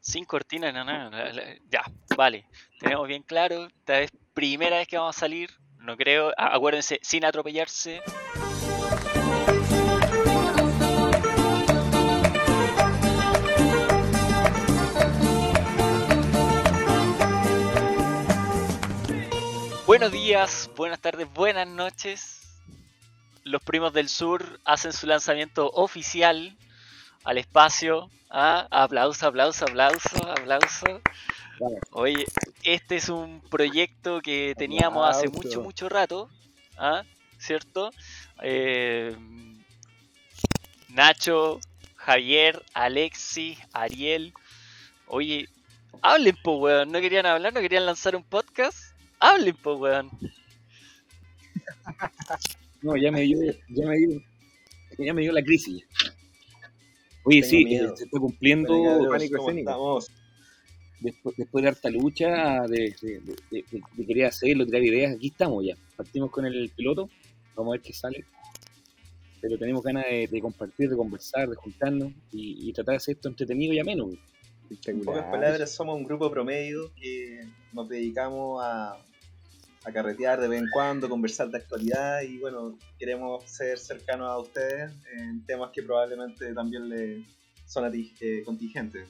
Sin cortina, no, no, la- ya, vale. Tenemos bien claro, esta es primera vez que vamos a salir, no creo, acuérdense, sin atropellarse. Buenos días, buenas tardes, buenas noches. Los primos del sur hacen su lanzamiento oficial al espacio. Ah, aplauso, aplauso, aplauso, aplauso. Oye, este es un proyecto que teníamos hace mucho, mucho rato, ¿ah? ¿cierto? Eh, Nacho, Javier, Alexis, Ariel. Oye, hablen, po, weón. ¿No querían hablar? ¿No querían lanzar un podcast? Hablen, po, weón. No, ya me dio, ya me dio, ya me dio la crisis. Oye, Tengo sí, miedo. se está cumpliendo. Después, después de harta lucha, de, de, de- de- de querer hacerlo, tirar ideas, aquí estamos ya. Partimos con el piloto, vamos a ver qué sale. Pero tenemos ganas de, de compartir, de conversar, de juntarnos y, y tratar de hacer esto entretenido y ameno. En pocas palabras, somos un grupo promedio que nos dedicamos a, a carretear de vez en cuando, conversar de actualidad y bueno, queremos ser cercanos a ustedes en temas que probablemente también le son a ti eh, contingentes.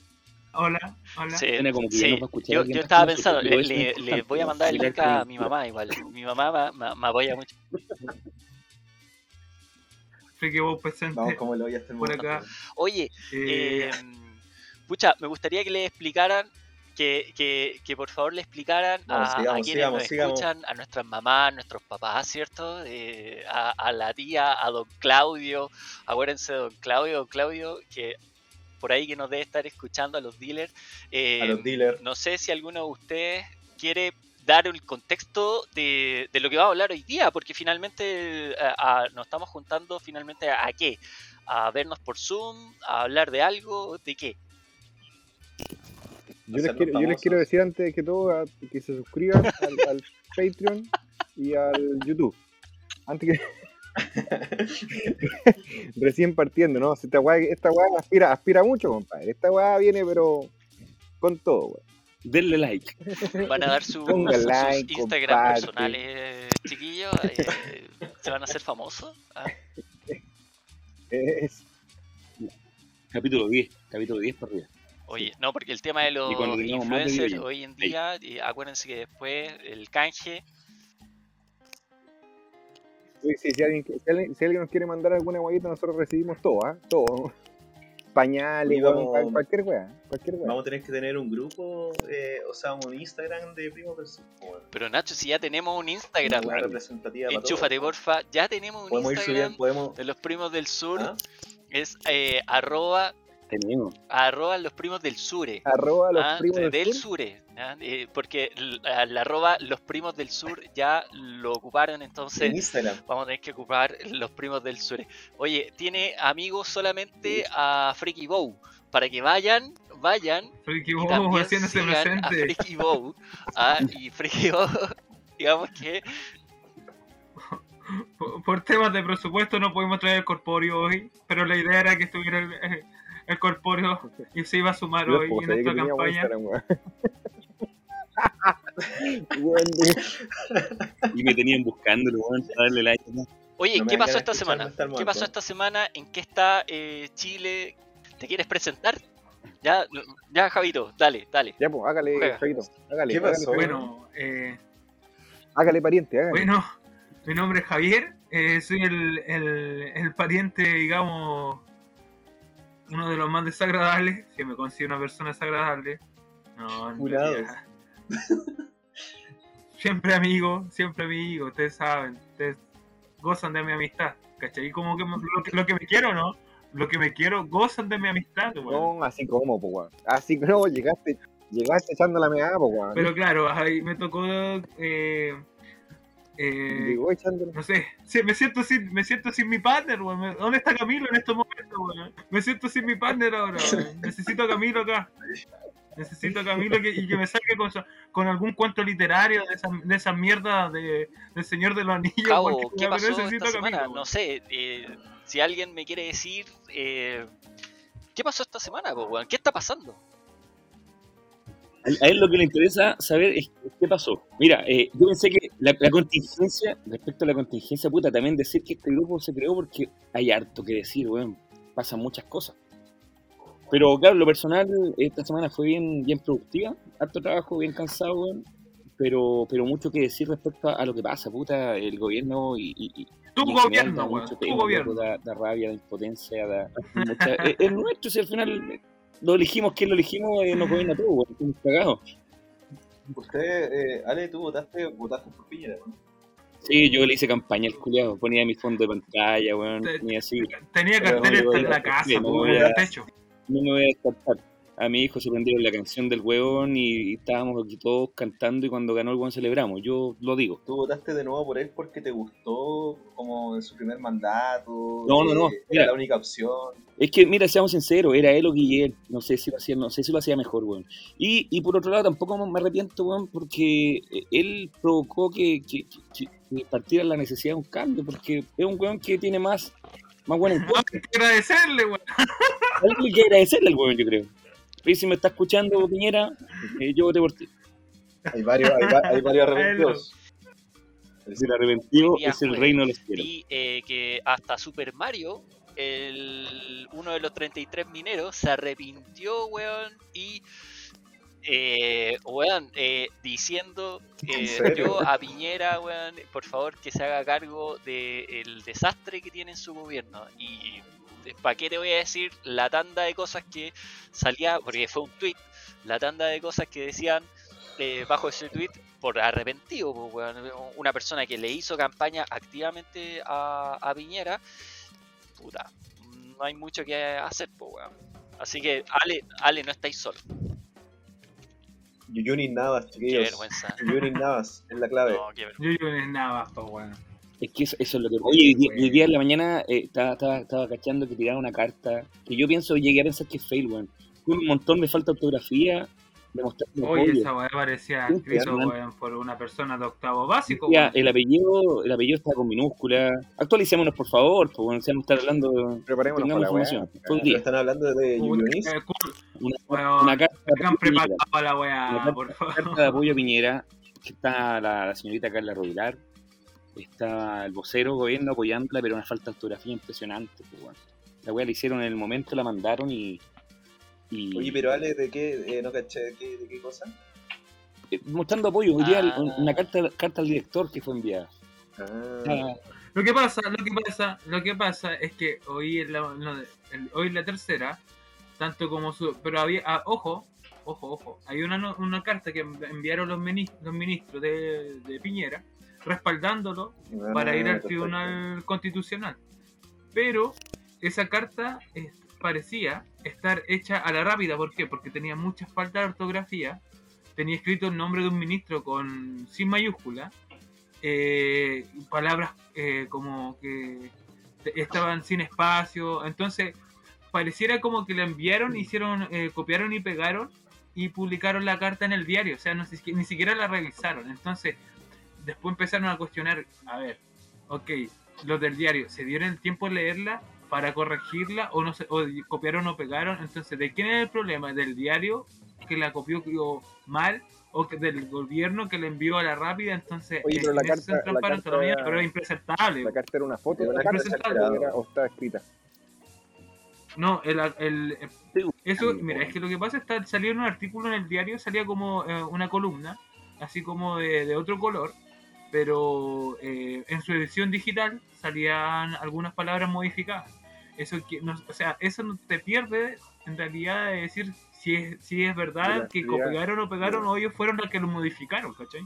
Hola, hola. Sí, que sí. Yo, estaba que pensando, le, le- voy a mandar el link a mi mamá igual. Mi mamá va- me, apoya mucho. Friki Bow presente. Vamos como lo voy a estar Por acá. Oye, Eh, eh, pucha, me gustaría que le explicaran, que, que, que por favor le explicaran a, quienes sigamos, nos sigamos. escuchan, a nuestras mamás, a nuestros papás, ¿cierto? Eh, a, a la tía, a don Claudio, acuérdense de don Claudio, don Claudio, que por ahí que nos debe estar escuchando a los dealers. eh, A los dealers. no sé si alguno de ustedes quiere dar el contexto de, de lo que va a hablar hoy día, porque finalmente eh, a- nos estamos juntando finalmente a, a qué? A vernos por Zoom, a hablar de algo, ¿de qué? Yo les, quiero, yo les famosos. quiero decir antes que todo a- que se suscriban al, al Patreon y al YouTube. Antes que. Recién partiendo, ¿no? Si Esta weá, esta weá aspira, aspira mucho, compadre. Esta weá viene, pero con todo, weón. Denle like. Van a dar su- sus like, Instagram comparte. personales, chiquillos, eh, se van a hacer famosos. Ah, Es- Capítulo 10, capítulo 10 por arriba. Oye, no, porque el tema de los influencers hoy en día, eh, acuérdense que después el canje sí, sí, si, alguien, si, alguien, si alguien nos quiere mandar alguna guayita, nosotros recibimos todo, ¿ah? Todo. Pañales, vamos- cual- cualquier weá. Cualquier weá. Vamos a tener que tener un grupo, eh, o sea, un Instagram de Primo. Bueno, Pero Nacho, si ya tenemos un Instagram, para enchúfate porfa, ya tenemos un Podemos ir Instagram subiendo, podemos. de los primos del sur, ¿Ah? es eh, arroba, Tenemos. arroba los primos del sure. Arroba los ah, primos de- del, del sure, ¿ah? Eh, porque el, al arroba los primos del sur ya lo ocuparon, En entonces vamos a tener que ocupar los primos del sur. Oye, tiene amigos solamente a Freaky Bow, para que vayan, vayan Friki y Bow también haciéndose sigan a presente. Freaky Bow. ah, y Freaky Bow, digamos que Por, por temas de presupuesto no pudimos traer el corpóreo hoy, pero la idea era que estuviera el, el- corpóreo y se iba a sumar Yo hoy en esta campaña. Y me tenían buscándolo, weón, para darle like. ¿no? Oye, No ¿qué pasó esta semana? ¿Qué pasó esta semana? ¿En qué está eh, Chile? ¿Te quieres presentar? Ya, ya, Javito, dale, dale. Ya, pues, hágale, Juega. Javito. Hágale. Bueno, eh, hágale, pariente, hágale. bueno, mi nombre es Javier, eh, soy el, el, el pariente, digamos, uno de los más desagradables, que me considero una persona desagradable. No. Siempre amigo, siempre amigo, ustedes saben, ustedes gozan de mi amistad, ¿cachai? Como que me- lo, que lo que me quiero, ¿no? Lo que me quiero, gozan de mi amistad. No, así como, pues. Así no, llegaste, llegaste echando la meada, pues. Pero claro, ahí me tocó, eh, eh, Llegó echando no sé, sí, me siento sin, me siento sin mi partner, weón. ¿Dónde está Camilo en estos momentos, weón? Me siento sin mi partner ahora, weón. Necesito a Camilo acá. Necesito a Camilo que, y que me saque con, con algún cuento literario de esas de esas mierdas de, del Señor de los Anillos. Cabo, ¿qué pasó necesito esta a Camilo, semana? No sé, eh, si alguien me quiere decir, eh, ¿qué pasó esta semana, weón? ¿Qué está pasando? A él lo que le interesa saber es qué pasó. Mira, eh, yo pensé que la, la contingencia, respecto a la contingencia, puta, también decir que este grupo se creó porque hay harto que decir, weón. Pasan muchas cosas. Pero claro, lo personal, esta semana fue bien, bien productiva, harto trabajo, bien cansado, weón. Pero, pero mucho que decir respecto a, a lo que pasa, puta, el gobierno y, y- y- Tu y gobierno, weón. Tu tema, gobierno. Da, da rabia, da impotencia, da mucha- es, es nuestro, si al final lo elegimos, ¿quién lo elegimos? Eh, nos gobierna todo, weón, estamos cagados. Usted, eh, Ale, tú votaste, votaste por Piñera, ¿no? Sí, yo le hice campaña al culiado, ponía mi fondo de pantalla, weón, Te- ponía así, Tenía carteles en la casa, sí, no, po, yo- en el techo. no me voy a descartar. A mi hijo se prendieron la canción del huevón y, y estábamos aquí todos cantando y cuando ganó el huevón celebramos, yo lo digo. Tú votaste de nuevo por él porque te gustó como en su primer mandato. No, no, no, eh, mira. Era la única opción. Es que, mira, seamos sinceros, era él o Guillermo, no sé si lo hacía, no sé si lo hacía mejor, weón. Y, y por otro lado, tampoco me arrepiento, weón, porque eh, él provocó que, que, que- que partiera la necesidad de un cambio, porque es un weón que tiene más, más buena Hay que agradecerle, weón. Hay que agradecerle al weón, yo creo. Y si me está escuchando, Piñera, eh, yo voté por ti. Hay varios, hay, va- hay varios arrepentidos. El arrepentido Día es el jueves. reino de los cielos. Vi eh, que hasta Super Mario, el, uno de los 33 mineros, se arrepintió, weón, y, eh, weón, eh, diciendo ¿En eh, yo a Piñera, weón, por favor que se haga cargo del desastre que tiene en su gobierno. Y, ¿para qué te voy a decir la tanda de cosas que salía, porque fue un tweet, la tanda de cosas que decían eh, bajo ese tweet por arrepentido, pues, weón. una persona que le hizo campaña activamente a, a Piñera, puta, no hay mucho que hacer, pues, weón. Así que, Ale, Ale, no estáis solo. Yuyunis Navas, Qué chiquillos. vergüenza. Yuyunis Navas es la clave. No, qué vergüenza. Navas, po, weón. Es que eso, eso es lo que. Oye, hoy día, hoy día en la mañana eh, estaba, estaba, estaba cachando que tiraron una carta que yo pienso, llegué a pensar que es fail, weón. Un montón de falta de ortografía, Oye, esa weá parecía escrito, weón. por una persona de octavo básico, Decía, weón. el apellido, el apellido está con minúscula. Actualicémonos, por favor, vamos a estar hablando. Preparémonos para la información. weá. Día. están hablando de Yuyunis. eh, cool, Una, una carta, Piñera, para la una weá, carta- por favor. carta de apoyo a Piñera, que está la, la señorita Carla Rovilar, está el vocero gobierno apoyándola, pero una falta de ortografía impresionante, pues bueno. La weá la hicieron en el momento, la mandaron y. y Oye, pero Ale, ¿de qué? Eh, no caché, ¿de qué, de qué cosa? eh, mostrando apoyo. Hoy día Ah. una carta, carta al director que fue enviada. Ah, Ah, Lo que pasa, lo que pasa, lo que pasa es que hoy en la, no, el- hoy en la tercera, tanto como su, pero había, ah, ojo, ojo, ojo, hay una, no- una carta que enviaron los, los ministros de, de Piñera respaldándolo para ir al perfecto. Tribunal Constitucional. Pero esa carta parecía estar hecha a la rápida, ¿por qué? Porque tenía muchas faltas de ortografía, tenía escrito el nombre de un ministro con sin mayúscula, eh, palabras eh, como que estaban sin espacio, entonces pareciera como que la enviaron, hicieron, eh, copiaron y pegaron y publicaron la carta en el diario, o sea, no, ni siquiera la revisaron, entonces después empezaron a cuestionar, a ver, ok, los del diario, ¿se dieron el tiempo de leerla para corregirla o no se, o copiaron o pegaron? Entonces, ¿de quién es el problema? ¿Del diario que la copió mal o que del gobierno que la envió a la rápida? Entonces, Oye, pero la en carta- la para carta- autonomía, pero es impresentable. La carta era una foto la la carta era- o está escrita. No, el, el- eso, mira, es que lo que pasa es que salió en un artículo en el diario, salía como eh, una columna, así como de, de otro color, pero eh, en su edición digital salían algunas palabras modificadas. Eso, que no- o sea, eso no te pierde en realidad de decir si es, si es verdad que copiaron o pegaron o ellos fueron los que lo modificaron, ¿cachai?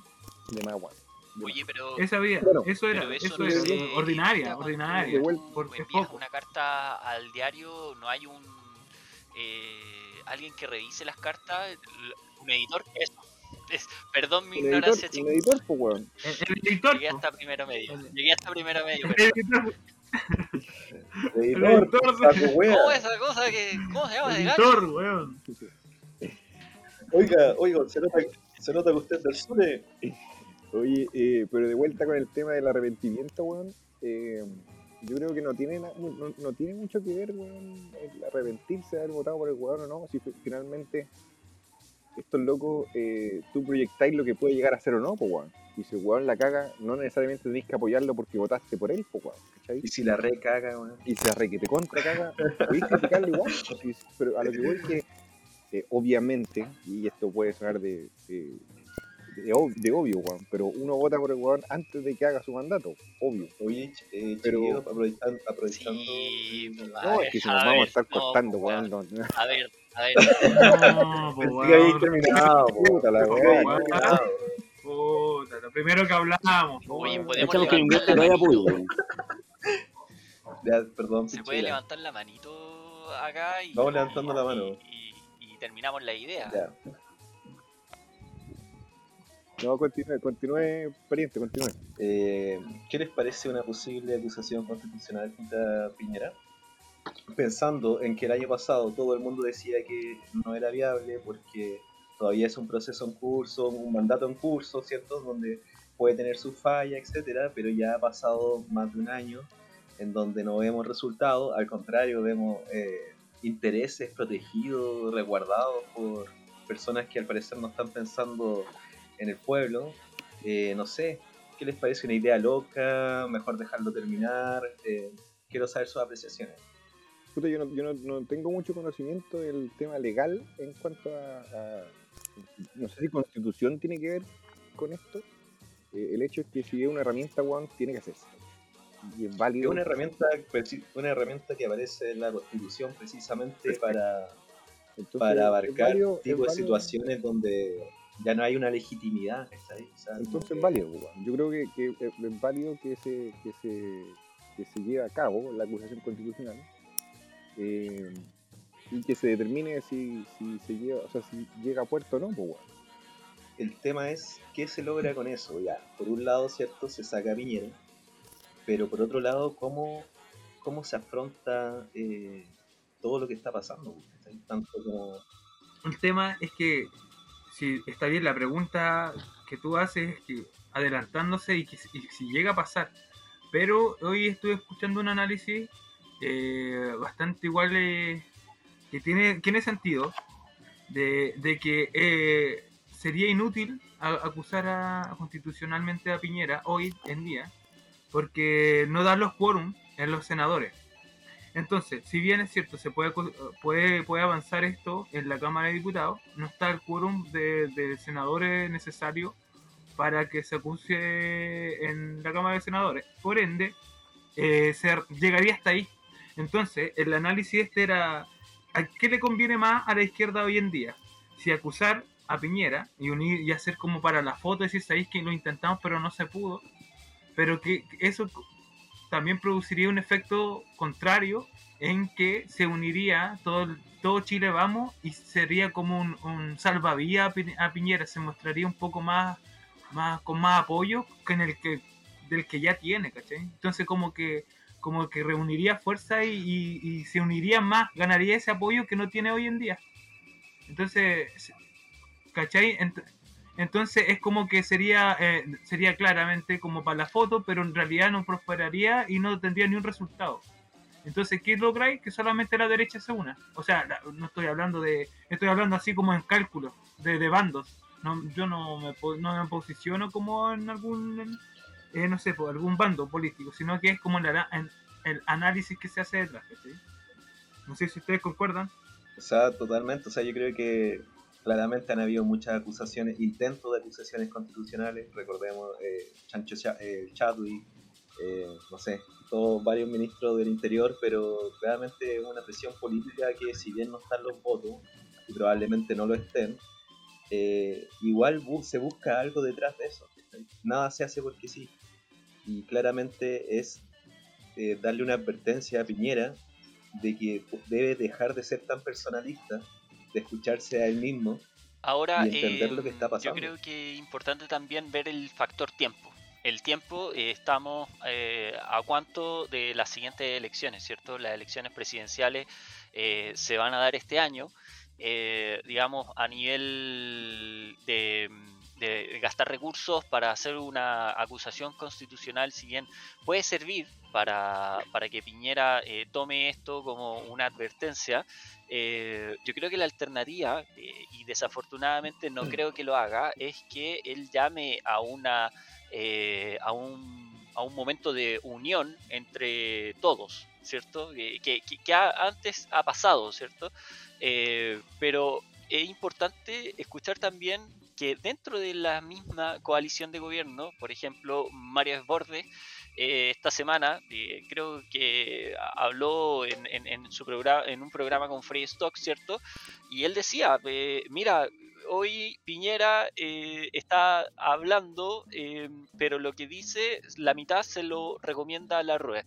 De más guay. Oye, pero Esa vida, Bueno, eso era, eso eso no es se eh, ordinaria, evita cuando ordinaria, De vuelta. porque es envías poco. una carta al diario, no hay un eh, alguien que revise las cartas, un editor, eso. Es, perdón mi ignorancia, chicos. editor, pues, weón. El, el editor, Llegué po. hasta primero medio. Llegué hasta primero medio, el editor, el Editor, editor, saco wea. ¿cómo es esa cosa que cómo se llama el editor, weón. Oiga, oiga, se nota, se nota que usted es del sur. eh. Oye, eh, pero de vuelta con el tema del arrepentimiento, weón. eh, yo creo que no tiene, na- no, no tiene mucho que ver, weón, el arrepentirse de haber votado por el weón o no. Si fi- finalmente estos locos, eh, tú proyectáis lo que puede llegar a ser o no, pues, weón. Y si el weón la caga, no necesariamente tenéis que apoyarlo porque votaste por él, pues, weón. ¿cachai? Y si la recaga, weón. Y si la re que te contra caga, podéis criticarlo igual. pero a lo que voy es que, eh, obviamente, y esto puede sonar de, de, de ob- de obvio, weón, pero uno vota por el weón antes de que haga su mandato, obvio. Oye, eh, Pero- aprovechando, aprovechando Sí, No, es que si nos vamos a estar cortando, weón. no- no. A ver, a ver. No, pues, que habéis terminado, puta la. Puta, lo primero que hablamos. Oye, podemos que levantar invierta la no hay manito. apoyo, weón. Ya, perdón, Se puede levantar la manito acá y. Vamos levantando la mano. Y, y- y terminamos la idea. Ya. No, continúe, continúe, pariente, continúe. Eh, ¿Qué les parece una posible acusación constitucional contra Piñera? Pensando en que el año pasado todo el mundo decía que no era viable porque todavía es un proceso en curso, un mandato en curso, ¿cierto? Donde puede tener su falla, etcétera, pero ya ha pasado más de un año en donde no vemos resultados, al contrario, vemos eh, intereses protegidos, resguardados por personas que al parecer no están pensando en el pueblo. Eh, no sé, ¿qué les parece una idea loca? Mejor dejarlo terminar. Eh, quiero saber sus apreciaciones. Puta, yo, no, yo no, no tengo mucho conocimiento del tema legal en cuanto a, a- no sé si constitución tiene que ver con esto. Eh, el hecho es que si es una herramienta, weón, tiene que hacerse. Y es Es válido. una herramienta, preci- una herramienta que aparece en la Constitución precisamente para, Entonces, para abarcar válido- tipo de situaciones donde ya no hay una legitimidad. Entonces es válido, weón. Yo creo que, que es es válido que se, que se, que se lleve a cabo la acusación constitucional eh, y que se determine si, si se lleva, o sea, si llega a puerto o no, pues weón. el tema es qué se logra con eso. Ya, por un lado, cierto, se saca a Piñera, pero por otro lado, cómo, cómo se afronta eh, todo lo que está pasando. Tanto como El tema es que, si está bien, la pregunta que tú haces es que adelantándose y que si- y si llega a pasar. Pero hoy estuve escuchando un análisis eh, bastante igual eh, que tiene, tiene sentido de, de que eh, sería inútil a- acusar a, constitucionalmente a Piñera hoy en día porque no dan los quórum en los senadores. Entonces, si bien es cierto, se puede, puede, puede avanzar esto en la Cámara de Diputados, no está el quórum de, de senadores necesario para que se acuse en la Cámara de Senadores. Por ende, eh, se llegaría hasta ahí. Entonces, el análisis este era, ¿a qué le conviene más a la izquierda hoy en día? Si acusar a Piñera y unir y hacer como para la foto, decir, sabéis que lo intentamos pero no se pudo, pero que eso también produciría un efecto contrario en que se uniría todo, todo Chile Vamos y sería como un, un salvavidas a Piñera, se mostraría un poco más, más con más apoyo que en el que del que ya tiene, ¿cachai? Entonces como que como que reuniría fuerza y, y- y se uniría más, ganaría ese apoyo que no tiene hoy en día. Entonces, ¿cachai? Ent- entonces es como que sería, eh, sería claramente como para la foto, pero en realidad no prosperaría y no tendría ni un resultado. Entonces, ¿qué lográis? Que solamente la derecha se una. O sea, la- no estoy hablando de, estoy hablando así como en cálculo, de, de bandos. No, yo no me, no me posiciono como en algún, eh, no sé, por algún bando político, sino que es como el, el análisis que se hace detrás. No sé si ustedes concuerdan. O sea, totalmente. O sea, yo creo que claramente han habido muchas acusaciones, intentos de acusaciones constitucionales. Recordemos eh, Chancho Cha- eh, Chadwick, eh, no sé, todos varios ministros del interior, pero realmente es una presión política que, si bien no están los votos, y probablemente no lo estén, eh, igual se busca algo detrás de eso. Nada se hace porque sí. Y claramente es eh, darle una advertencia a Piñera de que debe dejar de ser tan personalista, de escucharse a él mismo. Ahora, y entender eh, lo que está pasando. yo creo que es importante también ver el factor tiempo. El tiempo, eh, estamos eh, a cuánto de las siguientes elecciones, ¿cierto? Las elecciones presidenciales eh, se van a dar este año. Digamos, a nivel de, de gastar recursos para hacer una acusación constitucional, si bien puede servir para, para que Piñera eh, tome esto como una advertencia, eh, yo creo que la alternativa, eh, y desafortunadamente no creo que lo haga, es que él llame a una a, un, a un momento de unión entre todos, ¿cierto? Que, que, que antes ha pasado, ¿cierto? Pero es importante escuchar también que dentro de la misma coalición de gobierno, por ejemplo, Mario Desbordes, eh, esta semana eh, creo que habló en, en, su programa, en un programa con Free Stock, ¿cierto? Y él decía, eh, mira, hoy Piñera está hablando, pero lo que dice, la mitad se lo recomienda a la rueda.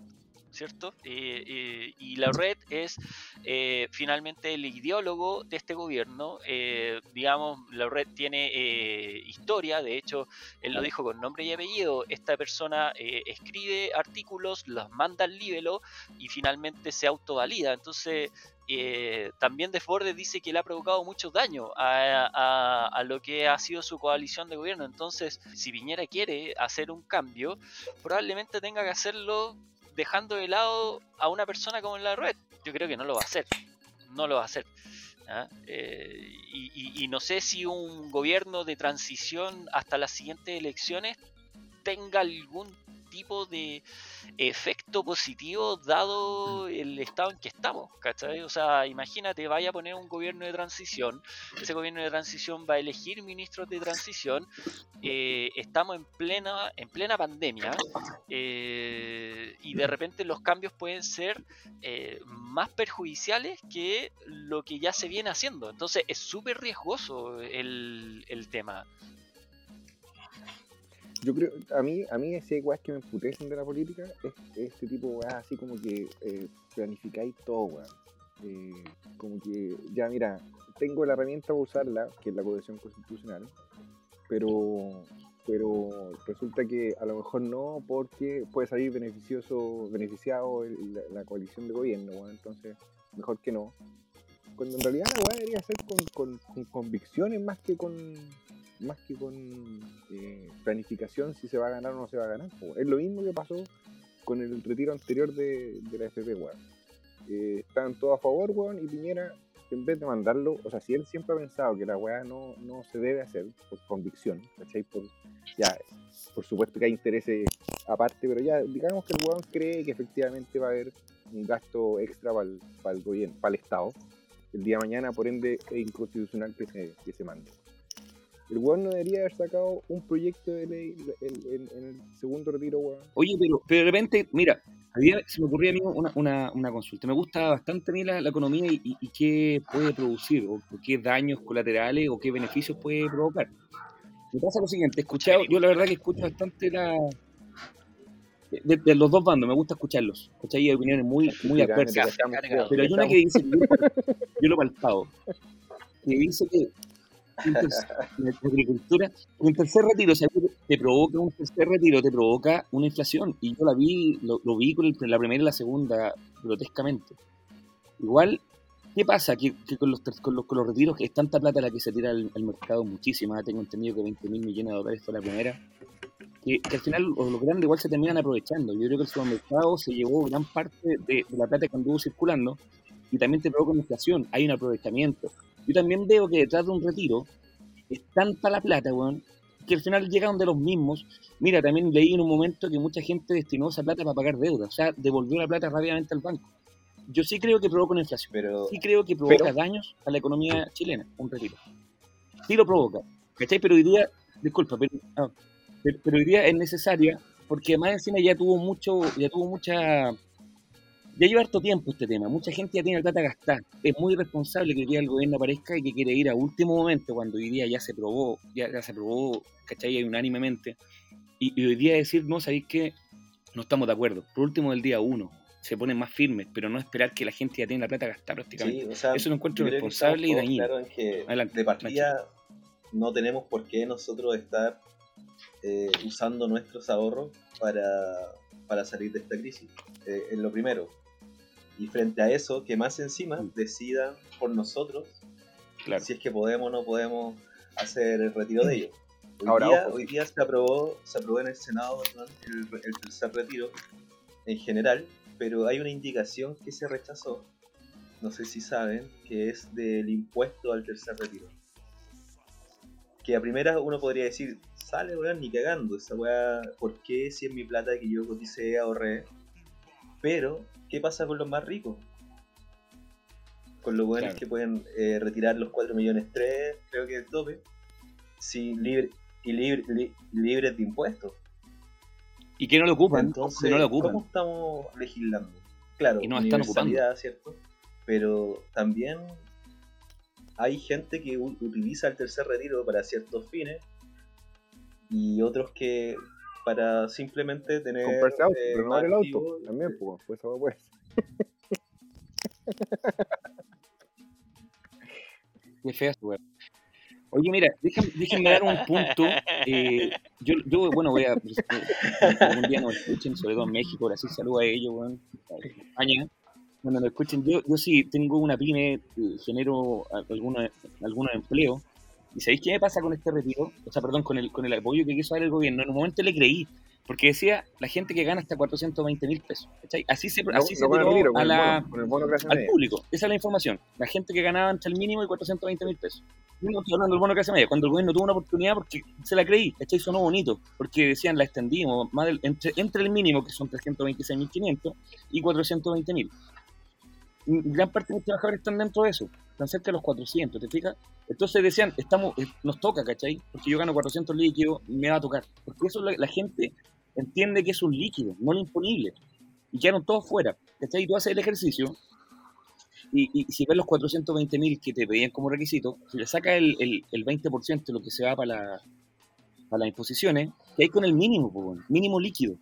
¿Cierto? Eh, eh, y la red es eh, finalmente el ideólogo de este gobierno. digamos, la red tiene historia, de hecho, él lo dijo con nombre y apellido. Esta persona escribe artículos, los manda al libelo y finalmente se autovalida. Entonces, también Desbordes dice que le ha provocado mucho daño a, a, lo que ha sido su coalición de gobierno. Entonces, si Piñera quiere hacer un cambio, probablemente tenga que hacerlo dejando de lado a una persona como la red. Yo creo que no lo va a hacer. No lo va a hacer. ¿ah? Eh, y, y, no sé si un gobierno de transición hasta las siguientes elecciones tenga algún tipo de efecto positivo dado el estado en que estamos, ¿cachai? O sea, imagínate, vaya a poner un gobierno de transición, ese gobierno de transición va a elegir ministros de transición, eh, estamos en plena, en plena pandemia eh, y de repente los cambios pueden ser eh, más perjudiciales que lo que ya se viene haciendo. Entonces es súper riesgoso el, el tema. Yo creo, a mí, a mí ese weá que me emputecen de la política es este tipo weá así como que eh, planificáis todo, weá. Eh, como que, ya mira, tengo la herramienta para usarla, que es la cohesión constitucional, pero pero resulta que a lo mejor no porque puede salir beneficioso beneficiado la, la coalición de gobierno, weá, entonces mejor que no. Cuando en realidad la weá debería ser con, con convicciones más que con, más que con eh, planificación si se va a ganar o no se va a ganar. Es lo mismo que pasó con el retiro anterior de, la FP, weón. Eh, estaban todos a favor, weón, y Piñera, en vez de mandarlo, o sea, si él siempre ha pensado que la weá no, no se debe hacer por convicción, ¿cachai? Por, ya, por supuesto que hay intereses aparte, pero ya, digamos que el weón cree que efectivamente va a haber un gasto extra para el, gobierno, para el Estado, el día de mañana, por ende, es inconstitucional que se, que se mande. El weón no debería haber sacado un proyecto de ley en, el segundo retiro, weón. Oye, pero, pero de repente, mira, había, se me ocurría a mí una, una, una consulta. Me gusta bastante a mí la, economía y, y, qué puede producir, o, qué daños colaterales o qué beneficios puede provocar. Me pasa lo siguiente, he escuchado, yo la verdad que escucho bastante la, de, los dos bandos, me gusta escucharlos. Hay opiniones muy, muy adversas. Pero hay una que dice, yo lo he palpado, que dice que agricultura, un tercer retiro, te provoca un tercer retiro, te provoca una inflación. Y yo la vi, lo, vi con la primera y la segunda, grotescamente. Igual, ¿qué pasa? Que, con, los, con, los, con los retiros, que es tanta plata la que se tira al, mercado, muchísima, tengo entendido que 20 mil millones de dólares fue la primera, que, al final los grandes igual se terminan aprovechando. Yo creo que el supermercado se llevó gran parte de, de la plata que anduvo circulando y también te provoca una inflación, hay un aprovechamiento. Yo también veo que detrás de un retiro es tanta la plata, weón, que al final llegaron de los mismos. Mira, también leí en un momento que mucha gente destinó esa plata para pagar deuda, o sea, devolvió la plata rápidamente al banco. Yo sí creo que provoca una inflación, pero, sí creo que provoca daños a la economía chilena, un retiro. Sí lo provoca, ¿cachai? Pero hoy día, disculpa, pero, ah, pero, pero hoy día es necesaria porque además encima ya tuvo mucho, ya tuvo mucha ya lleva harto tiempo este tema, mucha gente ya tiene plata gastar. Es muy irresponsable que hoy día el gobierno aparezca y que quiere ir a último momento, cuando hoy día ya se probó, ya, se probó, ¿cachai? unánimemente. Y, hoy día decir, no, sabéis que no estamos de acuerdo. Por último, del día uno, se ponen más firmes, pero no esperar que la gente ya tenga la plata a gastar prácticamente. Eso lo encuentro irresponsable y dañino. de partida no tenemos por qué nosotros estar eh, usando nuestros ahorros para, para salir de esta crisis. Eh, es lo primero. Y frente a eso, que más encima mm. decidan por nosotros si es que podemos o no podemos hacer el retiro de ellos. Hoy, Ahora, día, hoy día se aprobó, se aprobó en el Senado el, tercer retiro en general, pero hay una indicación que se rechazó, no sé si saben, que es del impuesto al tercer retiro. que a primera uno podría decir, sale weón, ni cagando, esa weá, ¿por qué si es mi plata que yo coticé, ahorré? Pero, ¿qué pasa con los más ricos? Con los buenos Claro. que pueden eh, retirar los 4 millones 3, creo que es tope, si libre, y libre, li- libres de impuestos. Y que no lo ocupan, Entonces, que no lo ocupan. ¿cómo estamos legislando? Claro, Y nos están universalidad, ¿cierto? Pero también hay gente que utiliza el tercer retiro para ciertos fines y otros que para simplemente tener Comprarse auto, eh, renovar el auto. También, pues, pues eso pues. Qué fea weá. Oye, mira, déjame, déjenme dar un punto. eh, yo, yo, bueno, voy a. Algún día nos escuchen, sobre todo en México, así saludo a ellos, weón. a España. Cuando nos escuchen, yo, yo sí tengo una pyme, eh, genero algunos, algunos empleos. ¿Y sabéis qué me pasa con este retiro? O sea, perdón, con el, con el apoyo que quiso dar el gobierno. En un momento le creí, porque decía la gente que gana hasta 420 mil pesos. ¿cachai? Así se, No, así se no tiró a la, bono, bono al media. público. Esa es la información. La gente que ganaba entre el mínimo y 420 mil pesos. Yo no estoy hablando del bono clase media. Cuando el gobierno tuvo una oportunidad, porque se la creí, ¿cachai? Sonó bonito. Porque decían, la extendimos más del- entre, entre el mínimo, que son 326.500, y 420.000. Y Gran parte de los trabajadores están dentro de eso. Están cerca de los 400, ¿te fijas? Entonces decían, estamos, eh, nos toca, ¿cachai? Porque yo gano 400 líquidos, me va a tocar. Porque eso la, gente entiende que es un líquido, no lo imponible. Y quedaron todos fuera. ¿Cachai? Y tú haces el ejercicio y, si ves los 420 mil que te pedían como requisito, si le sacas el, el, el 20% de lo que se va para, la- para las imposiciones, que hay con el mínimo, mínimo líquido.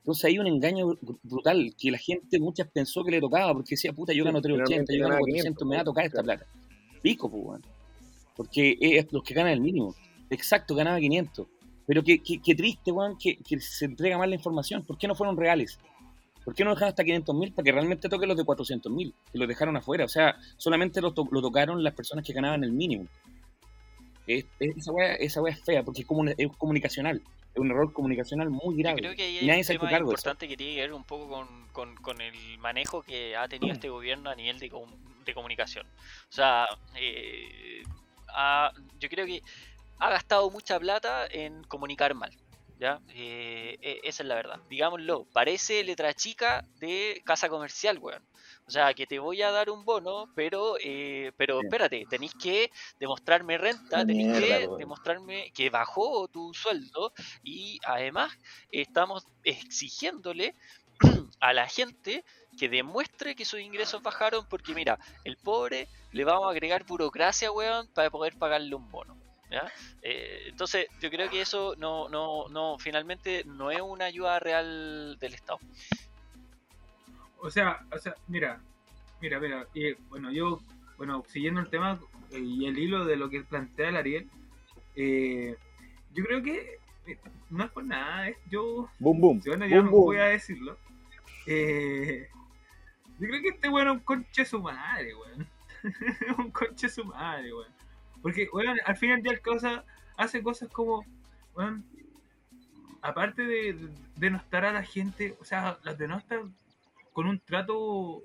Entonces hay un engaño br- brutal que la gente, muchas pensó que le tocaba, porque decía, puta, yo gano 380, yo gano ganaba 400, me va a 500, tocar esta plata. Pico, pues. Porque es los que ganan el mínimo. Exacto, ganaba 500. Pero qué, qué, qué triste, weón, que, que se entrega mal la información. ¿Por qué no fueron reales? ¿Por qué no dejaron hasta 500 mil para que realmente toquen los de 400 mil? Que los dejaron afuera. O sea, solamente lo, to- lo tocaron las personas que ganaban el mínimo. Es- es- esa weá esa weá es fea porque es, comuni- es comunicacional. Es un error comunicacional muy Yo grave. creo que ahí hay nadie un se tema cargo importante que tiene que ver un poco con, con- con el manejo que ha tenido este gobierno a nivel de, com- de comunicación. O sea, eh, ha- yo creo que ha gastado mucha plata en comunicar mal. ¿Ya? Eh, e- esa es la verdad. Digámoslo, parece letra chica de casa comercial, weón. O sea, que te voy a dar un bono, pero eh, pero espérate, tenéis que demostrarme renta, tenéis que demostrarme que bajó tu sueldo y además estamos exigiéndole a la gente que demuestre que sus ingresos bajaron porque mira, el pobre le vamos a agregar burocracia, weón, para poder pagarle un bono. ¿Ya? Eh, entonces, yo creo que eso no, no, no, finalmente no es una ayuda real del Estado. O sea, o sea, mira, mira, mira, y, bueno, yo, bueno, siguiendo el tema eh, y el hilo de lo que plantea el Ariel, eh, yo creo que eh, no es por nada, es- yo, Boom, boom. yo no, boom, no boom. voy a decirlo. Eh, yo creo que este weón es un conche su madre, weón. Un conche su madre, weón. Porque, weón, al final del cosa hace cosas como, aparte de denostar a la gente, o sea, las denostas con un trato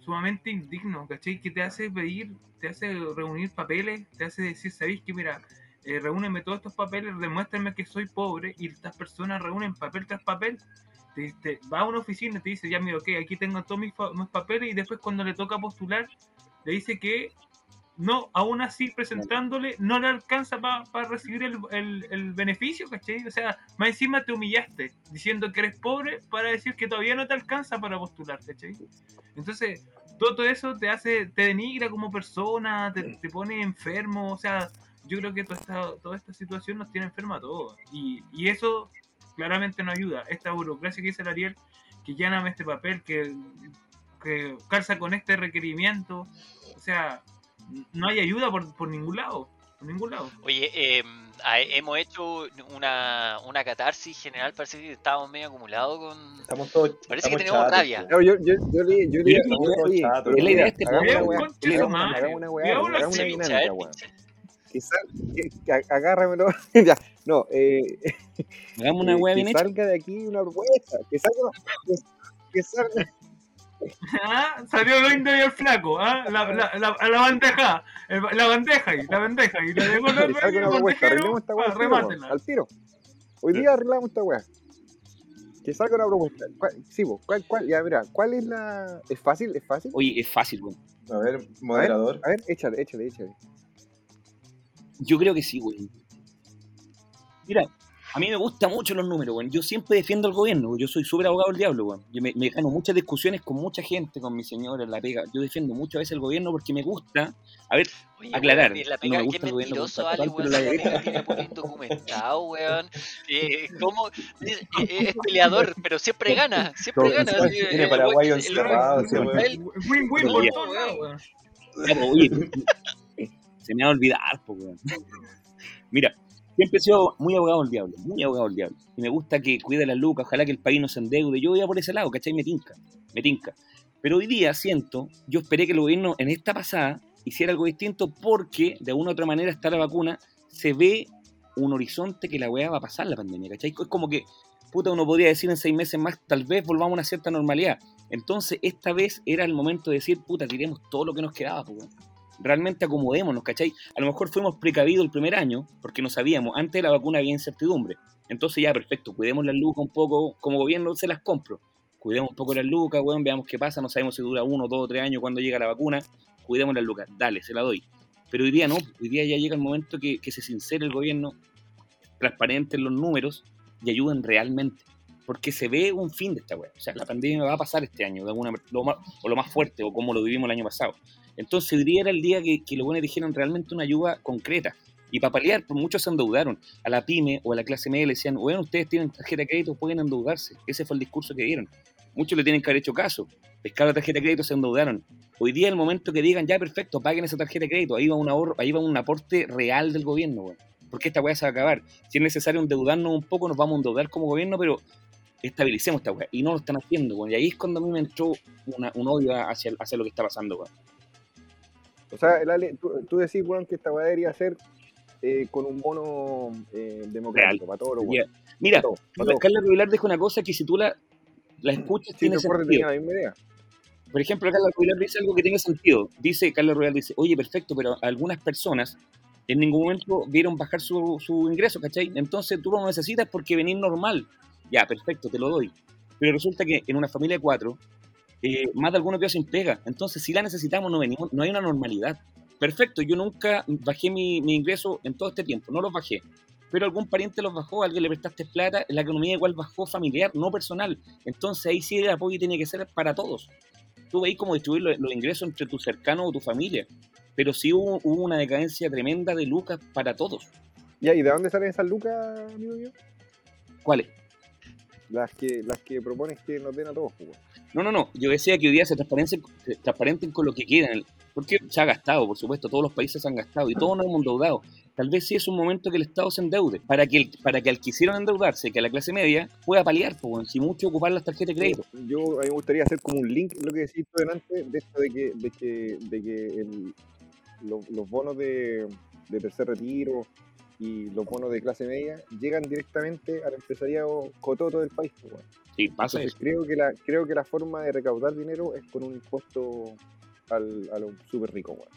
sumamente indigno, ¿cachai? Que te hace pedir, te hace reunir papeles, te hace decir, ¿sabéis que mira, eh, reúneme todos estos papeles, demuéstrenme que soy pobre y estas personas reúnen papel tras papel? Te, te- va a una oficina y te dice, ya mira, ok, aquí tengo todos mis, mis papeles y después cuando le toca postular, le dice que no, aún así presentándole, no le alcanza para recibir el, el- el beneficio, ¿cachai? O sea, más encima te humillaste diciendo que eres pobre para decir que todavía no te alcanza para postular, ¿cachai? Entonces, todo eso te hace, te denigra como persona, te, te pone enfermo, o sea, yo creo que toda esta, toda esta situación nos tiene enferma a todos. Y, y eso claramente no ayuda. Esta burocracia que dice el Ariel, que lléname este papel, que, que calza con este requerimiento, o sea, no hay ayuda por, por ningún lado, por ningún lado. Oye, eh, a- hemos hecho una, una catarsis general, parece que estábamos medio acumulados con... Estamos todos. Parece que tenemos chatos, rabia. po. No, yo, yo, yo le, yo le, que oye, es la idea weá, Es su hagamos- una weá, hagamos una dinámica. Que, que- que a- agárramelo, ya, no, eh, Hagamos una hueá que bien hecha. salga de aquí una propuesta, que salga, que, que salga, ¿Ah? Salió el indio y el flaco, ¿ah? La, la, la, la bandeja, el- la bandeja ahí, la bandeja ahí. Le dejó Que salga una propuesta, arreglemos esta weá al tiro, weón, remátela. al tiro. Hoy día arreglamos esta weá. Que salga una propuesta. ¿Cuál- Sí, vos, ¿cuál, cuál? Ya, mira, ¿cuál es la. ¿Es fácil? ¿Es fácil? Oye, es fácil, weón. A ver, moderador. A ver, échale, échale, échale. Yo creo que sí, weón. Mira, a mí me gustan mucho los números, weón. Yo siempre defiendo al gobierno, weón. Yo soy súper abogado del diablo, weón. Yo me, me gano muchas discusiones con mucha gente, con mi señora en la pega. Yo defiendo muchas veces el gobierno porque me gusta. A ver, Oye, aclarar, weón, la no pega, me qué gusta el gobierno mentiroso, Ale, weón. La pega tiene por indocumentado, weón. Eh, ¿Cómo? Es, es- es peleador, pero siempre gana, siempre Todo- gana. tiene paraguayo encerrado, Win-win por todos weón. se me va a olvidar, weón. Mira, siempre he sido muy abogado del diablo, muy abogado del diablo. Y me gusta que cuide las lucas, ojalá que el país no se endeude. Yo voy a por ese lado, ¿cachai? Me tinca, me tinca. Pero hoy día siento, yo esperé que el gobierno en esta pasada hiciera algo distinto porque de una u otra manera está la vacuna, se ve un horizonte que la weá va a pasar la pandemia, ¿cachai? Es como que, puta, uno podría decir en seis meses más, tal vez volvamos a una cierta normalidad. Entonces, esta vez era el momento de decir, puta, tiremos todo lo que nos quedaba, pues. Realmente acomodémonos, ¿cachai? A lo mejor fuimos precavidos el primer año, porque no sabíamos, antes de la vacuna había incertidumbre. Entonces ya, perfecto, cuidemos las lucas un poco, como gobierno se las compro. Cuidemos un poco las lucas, weón, veamos qué pasa, no sabemos si dura uno, dos tres años cuando llega la vacuna, cuidemos las lucas, dale, se la doy. Pero hoy día no, hoy día ya llega el momento que, que se sincere el gobierno, transparente en los números y ayuden realmente. Porque se ve un fin de esta weá. O sea, la pandemia va a pasar este año, de alguna lo más, o lo más fuerte, o como lo vivimos el año pasado. Entonces, hoy día era el día que, los buenos dijeron realmente una ayuda concreta. Y para paliar, pues muchos se endeudaron. A la pyme o a la clase media le decían, bueno, ustedes tienen tarjeta de crédito, pueden endeudarse. Ese fue el discurso que dieron. Muchos le tienen que haber hecho caso. Pescaron la tarjeta de crédito, se endeudaron. Hoy día es el momento que digan, ya perfecto, paguen esa tarjeta de crédito. Ahí va un ahorro, ahí va un aporte real del gobierno, weón. Porque esta weá se va a acabar. Si es necesario endeudarnos un poco, nos vamos a endeudar como gobierno, pero estabilicemos esta weá. Y no lo están haciendo, weón. Y ahí es cuando a mí me entró un odio hacia, hacia lo que está pasando, weón. O sea, el Ale, tú, tú decís, weón, que esta weá debería ser eh, con un bono eh, democrático para todos los weones. Mira, Para todos, para todos. Carla Rubilar dijo una cosa que si tú la, la escuchas Sí, tiene sentido. la misma idea. Por ejemplo, Carla Rubilar dice algo que tiene sentido. Dice, Carla Rubilar dice, oye, perfecto, pero algunas personas en ningún momento vieron bajar su, su ingreso, ¿cachai? Entonces tú lo necesitas porque venir normal. Ya, perfecto, te lo doy. Pero resulta que en una familia de cuatro, eh, más de alguno quedó sin pega. Entonces, si la necesitamos, no venimos, no hay una normalidad. Perfecto, yo nunca bajé mi, mi ingreso en todo este tiempo, no los bajé. Pero algún pariente los bajó, a alguien le prestaste plata, la economía igual bajó familiar, no personal. Entonces ahí sí el apoyo tiene que ser para todos. Tú veis cómo distribuir los, los ingresos entre tus cercanos o tu familia. Pero sí hubo, hubo una decadencia tremenda de lucas para todos. ¿y de dónde salen esas lucas, amigo mío? ¿Cuáles? Las que, las que propones que nos den a todos, pues. No, no, no. Yo decía que hoy día se transparencen, se transparenten con lo que quieran. Porque se ha gastado, por supuesto, todos los países se han gastado y todos nos hemos endeudado. Tal vez sí es un momento que el Estado se endeude, para que el, para que al que hicieron endeudarse, que la clase media, pueda paliar, pues, si mucho ocupar las tarjetas de crédito. Yo, a mí me gustaría hacer como un link, lo que decís tú delante, de esto de que, de que, de que el- los, los bonos de, de tercer retiro y los bonos de clase media llegan directamente al empresariado cototo del país. pues, weón. Sí, pasa Entonces eso. creo que la, creo que la forma de recaudar dinero es con un impuesto al, a los súper ricos, weón.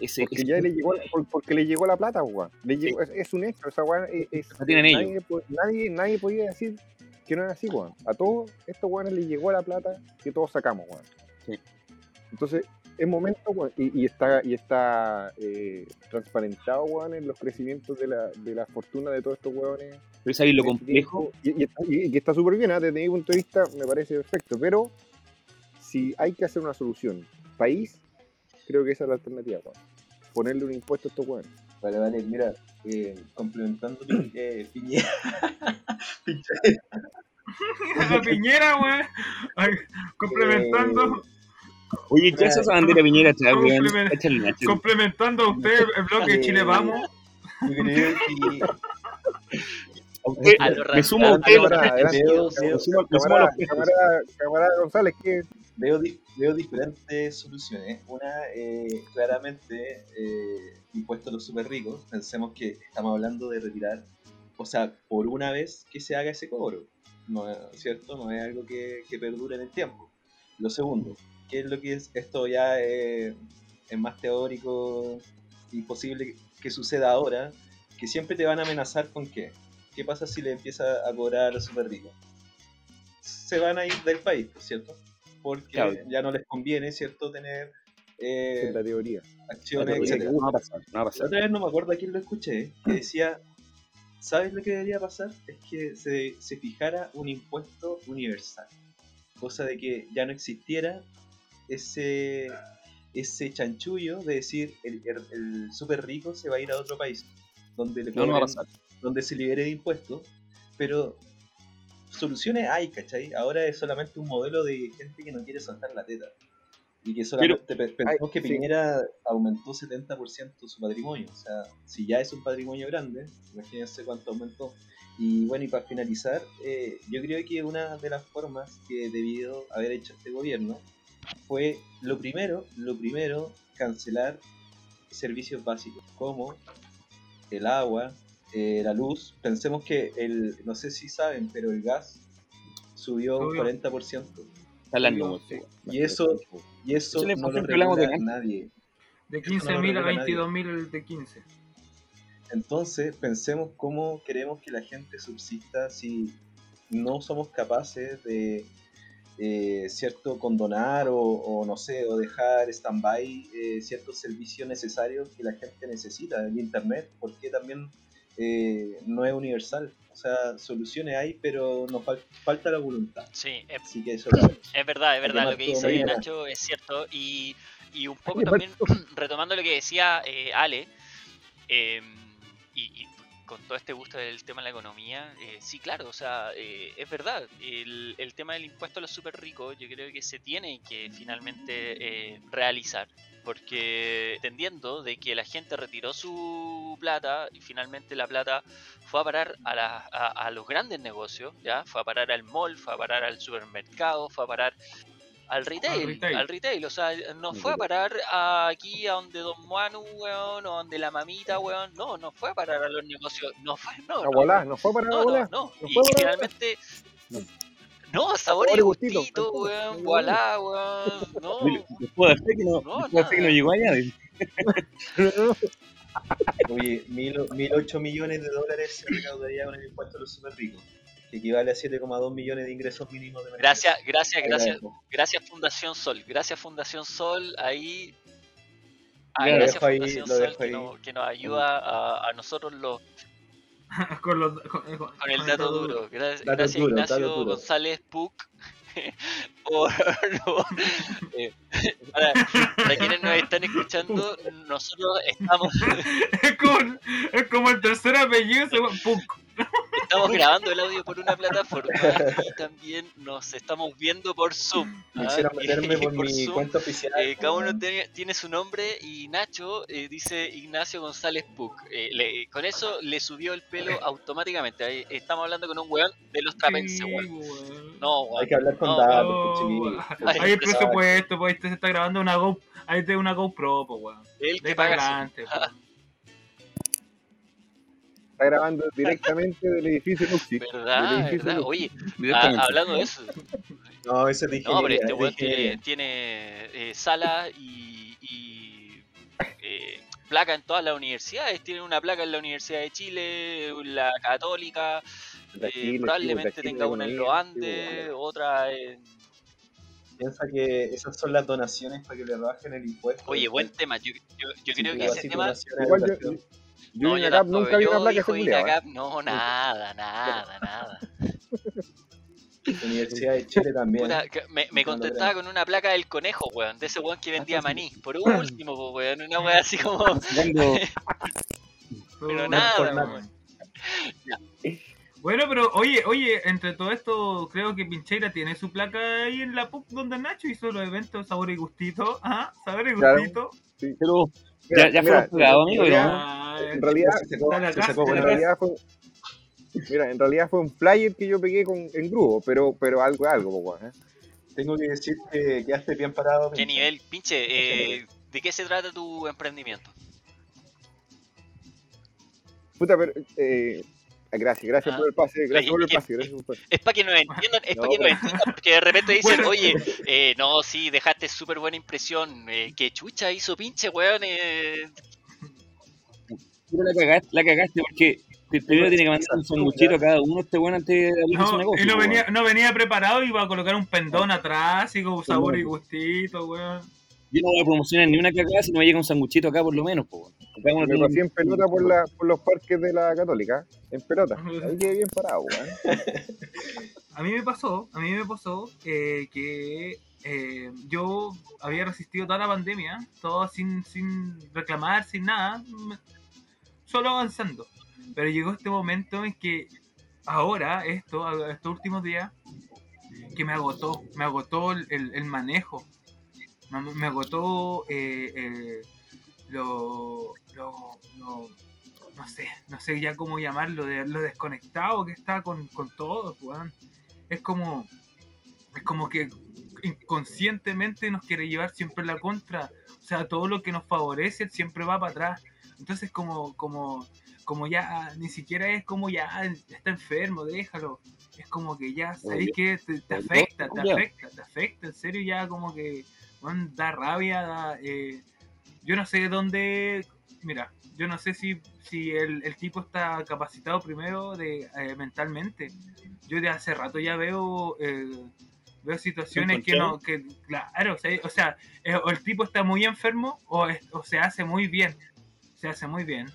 Ese- Porque ese- ya le llegó, porque le llegó la plata, weón. Le llegó- es, es un hecho, esa weón es, es- ellos. nadie, po- nadie, nadie podía decir que no era así, weón. A todos estos weones les llegó la plata que todos sacamos, weón. Sí. Entonces, es momento, y, y está, y está eh, transparentado, weón, en los crecimientos de la, de la fortuna de todos estos weones. pero ¿sabes lo en este complejo? Y, y está- y- y que está súper bien, ¿ah? desde mi punto de vista me parece perfecto, pero si hay que hacer una solución país, creo que esa es la alternativa, weón. Ponerle un impuesto a estos weones. Vale, vale, mira, eh, complementando eh, Piñera. La piñera, weón. Ay, Complementando, Oye, ¿qué hace esa bandera piñera échale. complementando a usted el bloque de Chile Vamos. Usted- A lo me sumo a usted, Camarada, González, que veo, di- veo diferentes soluciones. Una, eh, claramente, eh, impuesto a los super ricos. Pensemos que estamos hablando de retirar, o sea, por una vez que se haga ese cobro. No es cierto, no es algo que, que perdure en el tiempo. Lo segundo, ¿qué es lo que es? Esto ya eh, es más teórico y posible que suceda ahora, que siempre te van a amenazar con qué. ¿Qué pasa si le empieza a cobrar a los super ricos? Se van a ir del país, ¿cierto? Porque Claro. ya no les conviene, ¿cierto? Tener eh, la teoría. La acciones, teoría que no va a pasar, no va a La pasar. otra vez no me acuerdo a quién lo escuché, que decía, ¿sabes lo que debería pasar? Es que se, se fijara un impuesto universal, cosa de que ya no existiera ese, ese chanchullo de decir el, el, el súper rico se va a ir a otro país, donde, le No, cobren- donde se libere de impuestos, pero soluciones hay, ¿cachai? Ahora es solamente un modelo de gente que no quiere soltar la teta. Y que solamente pe- pensamos que sí. Piñera aumentó 70% su patrimonio. O sea, si ya es un patrimonio grande, imagínense cuánto aumentó. Y bueno, y para finalizar, eh, yo creo que una de las formas que debido haber hecho este gobierno fue lo primero, lo primero, cancelar servicios básicos como el agua, eh, la luz. Pensemos que el, no sé si saben, pero el gas subió un Subió. 40%. Están las Subió. nubes, sí. Y eso, y eso es no lo regula de nadie. De Eso no lo 15.000 a regula nadie. 22.000 de 15. Entonces, pensemos cómo queremos que la gente subsista si no somos capaces de, eh, cierto, condonar o, o no sé, o dejar stand-by eh, ciertos servicios necesarios que la gente necesita. El Internet, porque también eh, no es universal. O sea, soluciones hay, pero nos fal- falta la voluntad. Sí, es, Así que eso es verdad, es verdad. Lo que dice. Nacho es cierto. Y, y un poco también, retomando lo que decía eh, Ale, eh, y, y con todo este gusto del tema de la economía, eh, sí, claro, o sea, eh, es verdad. El, tema del impuesto a los super ricos, yo creo que se tiene que finalmente eh, realizar. Porque entendiendo de que la gente retiró su plata y finalmente la plata fue a parar a, la- a los grandes negocios, ¿ya? Fue a parar al mall, fue a parar al supermercado, fue a parar al retail, al retail. retail, o sea, no fue a parar a- aquí a donde Don Manu, weón, o donde la mamita, weón, no, no fue a parar a los negocios, no fue, no, A no, volá, no fue para no, no, volá. no, No y fue para finalmente, no, sabor y Sabor y gustito, gustito, weón, voilà, weón, no, Después de que no, No, después de que no llegó allá. Oye, mil, mil ocho millones de dólares se recaudaría con el impuesto a los super ricos, que equivale a 7,2 millones de ingresos mínimos de emergencia. gracias, gracias, gracias, gracias Fundación Sol, gracias Fundación Sol, ahí... Ah, gracias dejo ahí, Fundación lo Sol dejo que, ahí. nos, que nos ayuda a, a nosotros los, con, los, con, con- con el dato duro. Gracias, Dato gracias duro, Ignacio. González Puc. por, por- eh, para, para quienes nos están escuchando, nosotros estamos, Es como, es como el tercer apellido, Punk. Estamos grabando el audio por una plataforma y también nos estamos viendo por Zoom. Me ¿ah? hicieron meterme por, por mi Zoom, cuenta oficial. Eh, cada uno tiene, tiene su nombre y Nacho eh, dice Ignacio González Puc. Eh, le- con eso le subió el pelo automáticamente. Ahí estamos hablando con un weón de los trapenses, weón. No, weón. Hay que hablar con No, datos, pues, Hay el presupuesto, pues ahí te se está grabando una Go, ahí te una GoPro, pues weón. El De que para paga. adelante, pues. Está grabando directamente del edificio. Del ¿Verdad? edificio ¿Verdad? Oye, Directamente. hablando de eso. No, ese es No, pero este weón tiene, tiene eh, sala y, y, eh, placa en todas las universidades. Tiene una placa en la Universidad de Chile, la Católica, La eh, Chile, sí, probablemente Chile tenga una en los sí, Andes, otra en... Piensa que esas son las donaciones para que le bajen el impuesto. Oye, buen tema. Yo, yo, yo creo que ese tema... Igual yo No, yo INACAP nunca vi una placa ¿eh? No, nada, nada, nada. Universidad de Chile también. Puta, que me, me contestaba con una placa del conejo, weón, de ese weón que vendía Ah, sí. maní. Por último, weón, una weá así como... Pero nada, weón. Bueno, pero oye, oye, entre todo esto, creo que Pincheira tiene su placa ahí en la PUC donde Nacho hizo los eventos Sabor y Gustito. ¿Ah? Sabor y Claro. Gustito. Pero Mira, ya, ya mira, pagados, amigo. en ¿no? realidad- En realidad, se sacó, se sacó en realidad fue Mira, en realidad fue un flyer que yo pegué con, en grupo, pero, pero algo es algo, ¿eh? Tengo que decir que quedaste bien parado. ¿Qué nivel? Pinche, eh, ¿de qué se trata tu emprendimiento? Puta, pero eh, Gracias, gracias Ah. por el pase, gracias por el pase, gracias por el pase. Es para que nos entiendan, es No, para que nos entiendan, porque de repente dicen, Bueno. oye, eh, no, sí, dejaste súper buena impresión, eh, que chucha hizo pinche weón, eh, Pero la cagaste, la cagaste porque primero tiene que mandar un sanguchito a cada uno este weón antes de abrir su No, negocio. y no venía, no venía preparado y iba a colocar un pendón atrás, así con sabor y gustito, weón. Yo no voy a promocionar ni una cagada si no me llega un sanguchito acá por lo menos, po. uno Me tiene- pasé en pelota por, la, por los parques de la Católica, en pelota. Ahí quedé bien parado. A mí me pasó, a mí me pasó eh, que eh, yo había resistido toda la pandemia, todo sin, sin reclamar, sin nada, solo avanzando. Pero llegó este momento en que ahora, esto, estos últimos días, que me agotó, me agotó el- el manejo, me, agotó eh, eh, lo, lo- lo- no sé, no sé ya cómo llamarlo, de lo desconectado que está con, con todo, weón. Es como, es como que inconscientemente nos quiere llevar siempre la contra. O sea, todo lo que nos favorece siempre va para atrás. Entonces como, como, como ya ni siquiera es como ya está enfermo, déjalo. Es como que ya sabéis que te, afecta, te afecta, te afecta, en serio ya como que da rabia, da, eh, yo no sé dónde, mira, yo no sé si, si el, el tipo está capacitado primero de eh, mentalmente. Yo de hace rato ya veo eh, veo situaciones que no, que claro, o sea, o sea, eh, o el tipo está muy enfermo o, es- o se hace muy bien, se hace muy bien.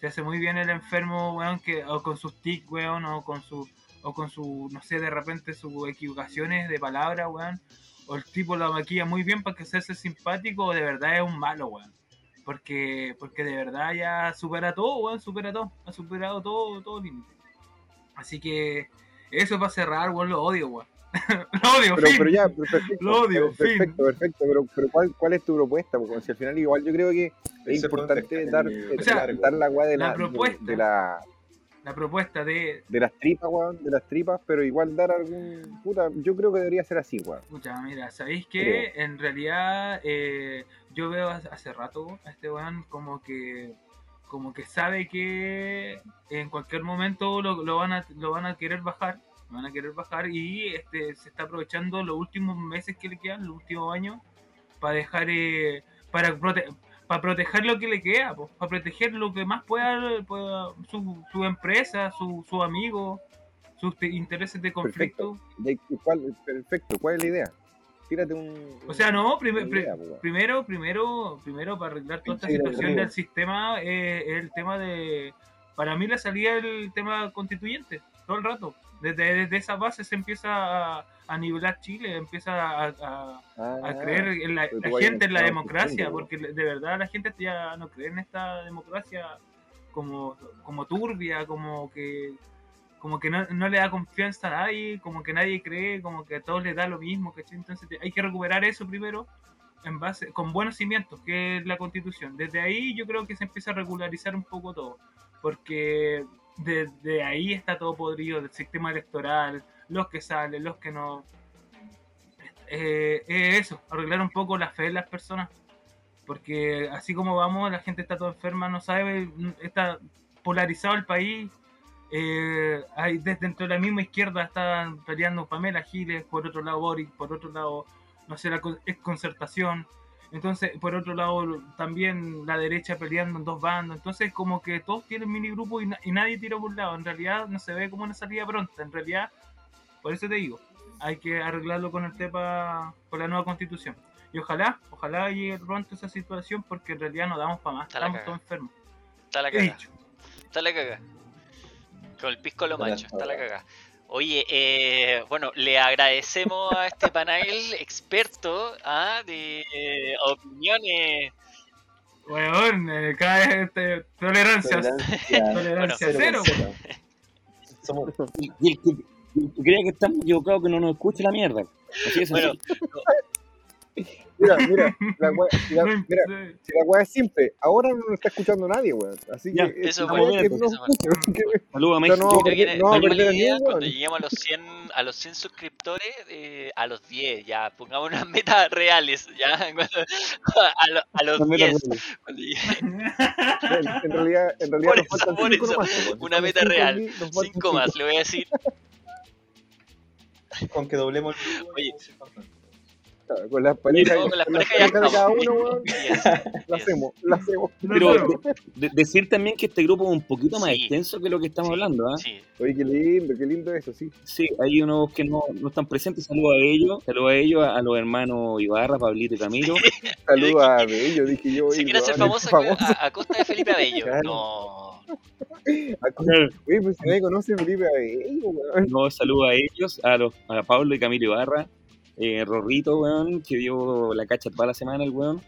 Se hace muy bien el enfermo, weón, que, o con sus tics, weón, o con su, o con su, no sé, de repente sus equivocaciones de palabra, weón. O el tipo la maquilla muy bien para que se hace simpático o de verdad es un malo, weón. Porque, porque de verdad ya supera todo, weón, supera todo. Ha superado todo, todo límite. Así que eso para cerrar, weón, lo odio, weón. lo odio, Pero, fin. pero ya, perfecto. Lo odio, perfecto, fin. perfecto. Pero, pero ¿cuál, ¿cuál es tu propuesta? Porque si al final igual yo creo que es Ese importante dar, O sea, dar, la weá de la la, de- propuesta. de, la, La propuesta de, de las tripas, weón, de las tripas, pero igual dar algún. Puta, yo creo que debería ser así, weón. Escucha, mira, ¿sabéis que En realidad eh, yo veo hace hace rato a este weón como que como que sabe que en cualquier momento lo, lo van a lo van a querer bajar, lo van a querer bajar y este se está aprovechando los últimos meses que le quedan, los últimos años para dejar eh, para prote- para proteger lo que le queda, pues, para proteger lo que más pueda, pueda su, su empresa, su, su amigo, sus te- intereses de conflicto. De- ¿cuál- perfecto, ¿cuál es la idea? Tírate un. O sea, no, prim- idea, weón. primero, primero, primero para arreglar toda esta situación del sistema eh, es el tema de, para mí la salida el tema constituyente, todo el rato. Desde, desde esa base se empieza a, a nivelar Chile, empieza a, a- Ah, a creer en la, gente en la democracia, porque de verdad la gente ya no cree en esta democracia como, como turbia, como que como que no, no le da confianza a nadie, como que nadie cree, como que a todos les da lo mismo, ¿cachai? Entonces hay que recuperar eso primero en base, con buenos cimientos, que es la constitución. Desde ahí yo creo que se empieza a regularizar un poco todo, porque desde ahí está todo podrido, del sistema electoral, los que salen, los que no. Eh, es eso, arreglar un poco la fe de las personas, porque así como vamos, la gente está toda enferma, no sabe, está polarizado el país. Eh, hay desde dentro de la misma izquierda están peleando Pamela Giles, por otro lado Boric, por otro lado, no sé, la concertación. Entonces, por otro lado, también la derecha peleando en dos bandos. Entonces, como que todos tienen mini grupos y, na- y nadie tira por un lado. En realidad, no se ve como una salida pronta. En realidad, por eso te digo, hay que arreglarlo con el tema, con la nueva constitución. Y ojalá, ojalá llegue pronto esa situación porque en realidad no damos para más. Está Estamos todos enfermos. Está la caga. Está la caga. Con el pisco lo Está la macho, está la cagada. caga. Oye, eh, bueno, le agradecemos a este panel experto ¿ah? de eh, opiniones. Weón, eh, cada vez este, tolerancias. Tolerancia Tolerancia cero cero. Somos Y, y el que, y el que estamos equivocados que no nos escuche la mierda. Así es Bueno, Mira, mira, la wea, si la, No, mira, sí. si la wea es simple, ahora no nos está escuchando nadie, weón. Así Ya, que eso es bueno, que eso no bueno. porque- Saludos a No, México. no, creo que no, idea, cuando lleguemos a los 100, a los 100 suscriptores, eh, a los 10, ya, pongamos unas metas reales, ya, a, lo- a los Una meta 10, real. cuando llegue- En realidad, en realidad Por nos faltan por cinco eso, nomás, una meta real, aquí, nos faltan 5 cinco. más, le voy a decir, Con que doblemos el Oye. Claro, Con las parejas, no, con las con las parejas ya parejas de cada uno, weón, Yes, la yes. hacemos, la hacemos. Pero No, de- de- decir también que este grupo es un poquito más Sí. extenso que lo que estamos Sí. hablando, ¿ah? Sí, Oye, qué lindo, qué lindo eso, sí. Sí, hay unos que no, no están presentes. Saludos a ellos, saludos a ellos, a, a los hermanos Ibarra, Pablito y Camilo. Saludos a Bello, dije yo. si oye, quiere ser famoso a, a costa de Felipe Abello, Claro. no, Oye, pues si nadie conoce a Felipe Abello, weón. No, saludos a ellos, a los a Pablo y Camilo Ibarra, eh, Rorrito, weón, que dio la cacha toda la semana el weón,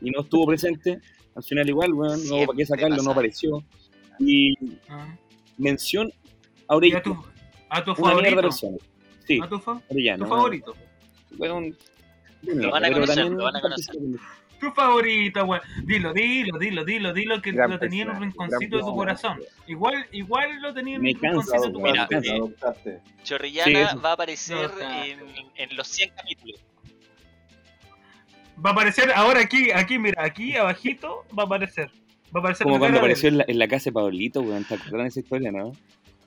y no estuvo presente. Al final igual, weón, no Siempre para qué sacarlo, pasa. no apareció. Y Ah. mención a ¿Y a tu, a tu una mierda de favorito? Sí, ¿A tu, fa- Orellana. tu favorito? Weón, Lo van a conocer, también lo van a conocer. Tu favorito, weón. Dilo, dilo, dilo, dilo, dilo que Gran lo tenía en un rinconcito de tu corazón. Igual, igual lo tenía en un rinconcito de tu. Mira, corazón. Adoptaste. Chorrillana Sí, va a aparecer No, en, en los 100 capítulos. Va a aparecer ahora aquí, aquí, mira, aquí abajito va a aparecer. Va a aparecer Como cuando apareció en la, en la casa de Pablito, weón, ¿te acuerdan de esa historia, no?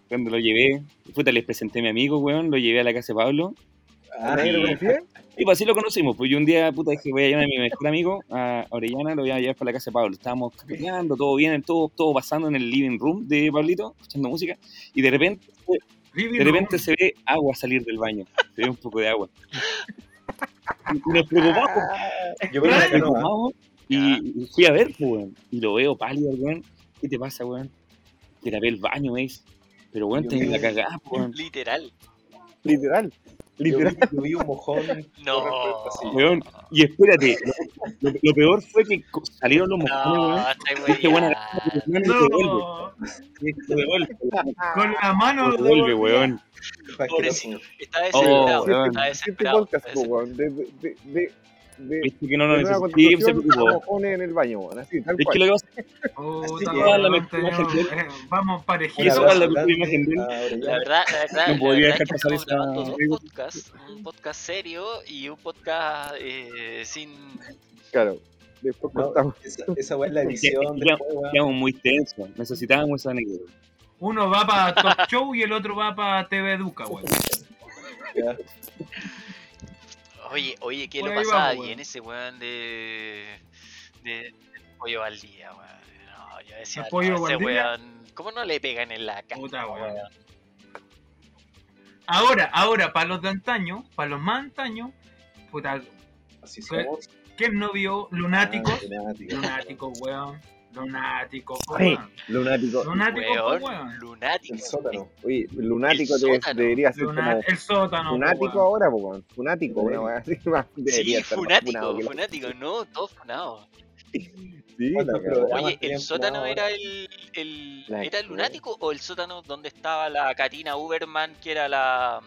Cuando lo llevé, puta, les presenté a mi amigo, weón, lo llevé a la casa de Pablo, Ah, ¿Nadie lo conocía? y pues así lo conocimos, pues yo un día, puta, dije, voy a llamar a mi mejor amigo, a Orellana, lo voy a llevar para la casa de Pablo, estábamos caminando, todo bien, todo, todo pasando en el living room de Pablito, escuchando música, y de repente, de repente se ve agua salir del baño, se ve un poco de agua. Y nos preocupamos, Yo creo nos que no. ¿ah? preocupamos, y, fui a ver, pues, weón, y lo veo pálido, weón, ¿qué te pasa, weón? Te tapé el baño, dice, pero weón, tenés la cagada, pues, weón. Literal. Literal. Yo Literal. vi, yo vi un mojón. No. Weón, y espérate, lo, peor fue que salieron los mojones, No, weón. Este. No, Te devuelve, con la mano devuelve, weón. Pobrecito. Está Oh, desesperado. weón. está Este desesperado. podcast, está po, desesperado. weón, de, de, de, de, de, Viste que no necesito. Sí, se preocupó. en el baño, weón, así, tal Es que lo que pasa Puta, que weón, la tenemos- imagen de él. Vamos es la grande imagen de él. a Orellana. La verdad, la verdad, No podría dejar pasar esa- grabando dos podcasts, un podcast serio y un podcast eh, sin... Claro. Después No, contamos. esa, es la edición quedamos muy tensos. Necesitábamos esa anécdota. Uno va para Top Show y el otro va para TV Educa, weón. Oye, oye, que Por lo pasaba vamos, bien weón. ese weón de... de, de pollo al día, weón. No, yo decía, ¿El no, pollo ese weón, ¿cómo no le pegan en la cara? Puta, weón. weón? Ahora, ahora, para los de antaño, para los más antaño, puta, Así somos. ¿quién no vio Lunáticos? Ah, lunático. Lunáticos, weón. Lunáticos, Ay, weón. lunático. Lunáticos, Weón, weón. lunático. El sótano. Oye, lunático El sótano. debería ser Luna- como el sótano. funático weón. ahora, po, weón. Funático, una weá así. más- Sí, funático, funático, no, todo funado. Sí, ¿Cuántos la cagó. programas Oye, ¿el sótano era el, el La era el lunático o el sótano donde estaba la Karina Uberman, que era la...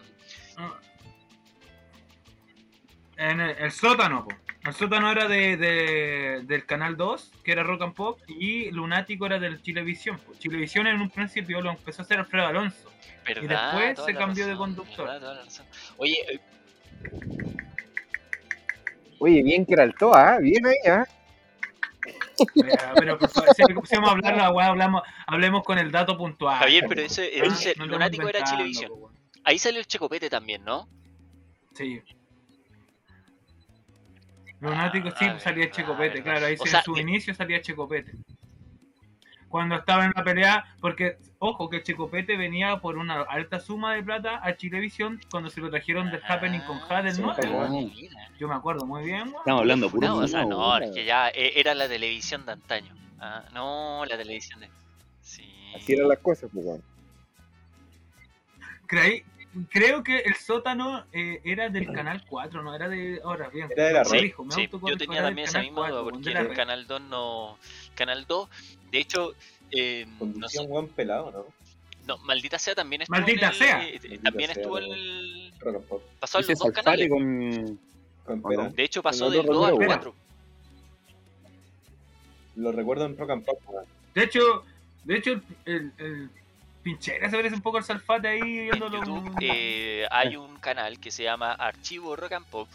En el, el sótano, po. El sótano era de, de- del canal 2, que era Rock and Pop, y Lunático era del Chilevisión. po. Chilevisión en un principio lo empezó a hacer Alfredo Alonso. ¿Verdad? después Toda se cambió de conductor. Oye, eh, Oye, bien que era el Toa, ¿ah? bien ahí, ¿ah? Pero por favor, si vamos a hablar la weá, hablamos, hablemos con el dato puntual. Javier, pero eso, Ah, no lunático era Chilevisión. Ahí salió el Checopete también, ¿no? Sí. Lunático sí Ah, salía verdad, Checopete, claro, ahí O en su que- inicio salía Checopete. Cuando estaba en la pelea, porque ojo que Checopete venía por una alta suma de plata a Chilevisión cuando se lo trajeron del Happening con Jade del sí, mira. Yo me acuerdo muy bien. Estamos hablando puro No, o sea, funado, no, es que ya eh, era la televisión de antaño. Ah, no, la televisión de... Sí. Así eran las cosas, pues, weón. Creí- creo que el sótano eh, era del canal 4, no era de. Ahora bien, Era de la Sí, autocorrijo, yo tenía también esa misma 4, duda porque el. Canal 2 no... Canal 2, de hecho, eh, no, sé- un buen pelado, ¿no? no, Maldita Sea también estuvo Maldita en el, sea. eh, Maldita también sea, estuvo el... Rock and Pop. Pasó en Ese los dos canales. con, Con- ¿O no? De hecho, pasó Con del otro 2 al número, 4. lo recuerdo en Rock and Pop. De hecho, de hecho el, el, el Pinchera se parece un poco al Salfate ahí En viéndolo. YouTube eh, hay un canal que se llama Archivo Rock and Pop.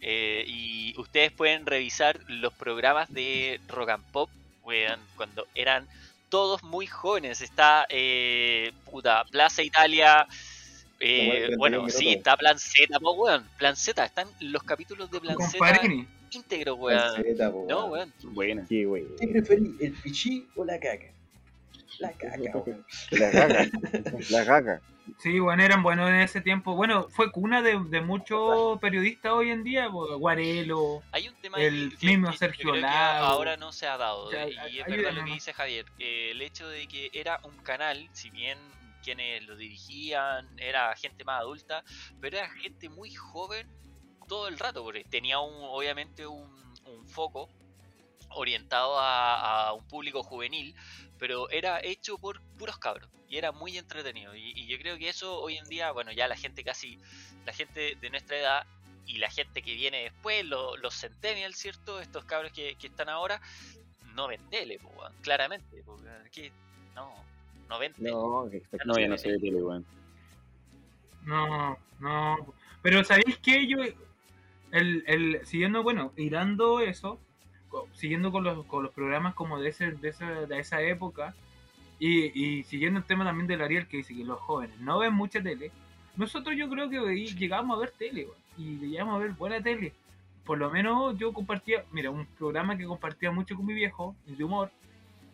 Eh, y ustedes pueden revisar los programas de Rock and Pop weón, cuando eran todos muy jóvenes. Está eh, puta, Plaza Italia. eh, bueno, 31 sí, está Plan Z, po, weón. Plan Z, están los capítulos de Plan Z Farini. íntegros, weón. Calceta, po, No, weón. Qué wey. ¿Qué preferís, el pichí o la caca? La caca. La caga. La caga. Sí, bueno, eran buenos en ese tiempo. Bueno, fue cuna de, de muchos periodistas hoy en día, po, Guarelo. Hay un tema El que, mismo que Sergio Lago. ahora no se ha dado. O sea, y es verdad lo que dice Javier. eh, el hecho de que era un canal, si bien quienes lo dirigían era gente más adulta, pero era gente muy joven todo el rato, porque tenía un, obviamente un, un foco orientado a, a un público juvenil, pero era hecho por puros cabros y era muy entretenido. Y, y yo creo que eso hoy en día, bueno, ya la gente casi, la gente de nuestra edad y la gente que viene después, lo- los centennials, ¿cierto? Estos cabros que, que están ahora, no ven tele, po, claramente. Porque, ¿qué? No, no ven tele. No, que No, ya no se ve tele, weón. No, no. Pero ¿sabéis qué? Yo, el, el, siguiendo, bueno, irando eso, siguiendo con los, con los programas como de, ese, de, esa, de esa época, y, y siguiendo el tema también del Ariel que dice que los jóvenes no ven mucha tele, nosotros yo creo que llegamos a ver tele, y llegamos a ver buena tele. Por lo menos yo compartía, mira, un programa que compartía mucho con mi viejo, de humor,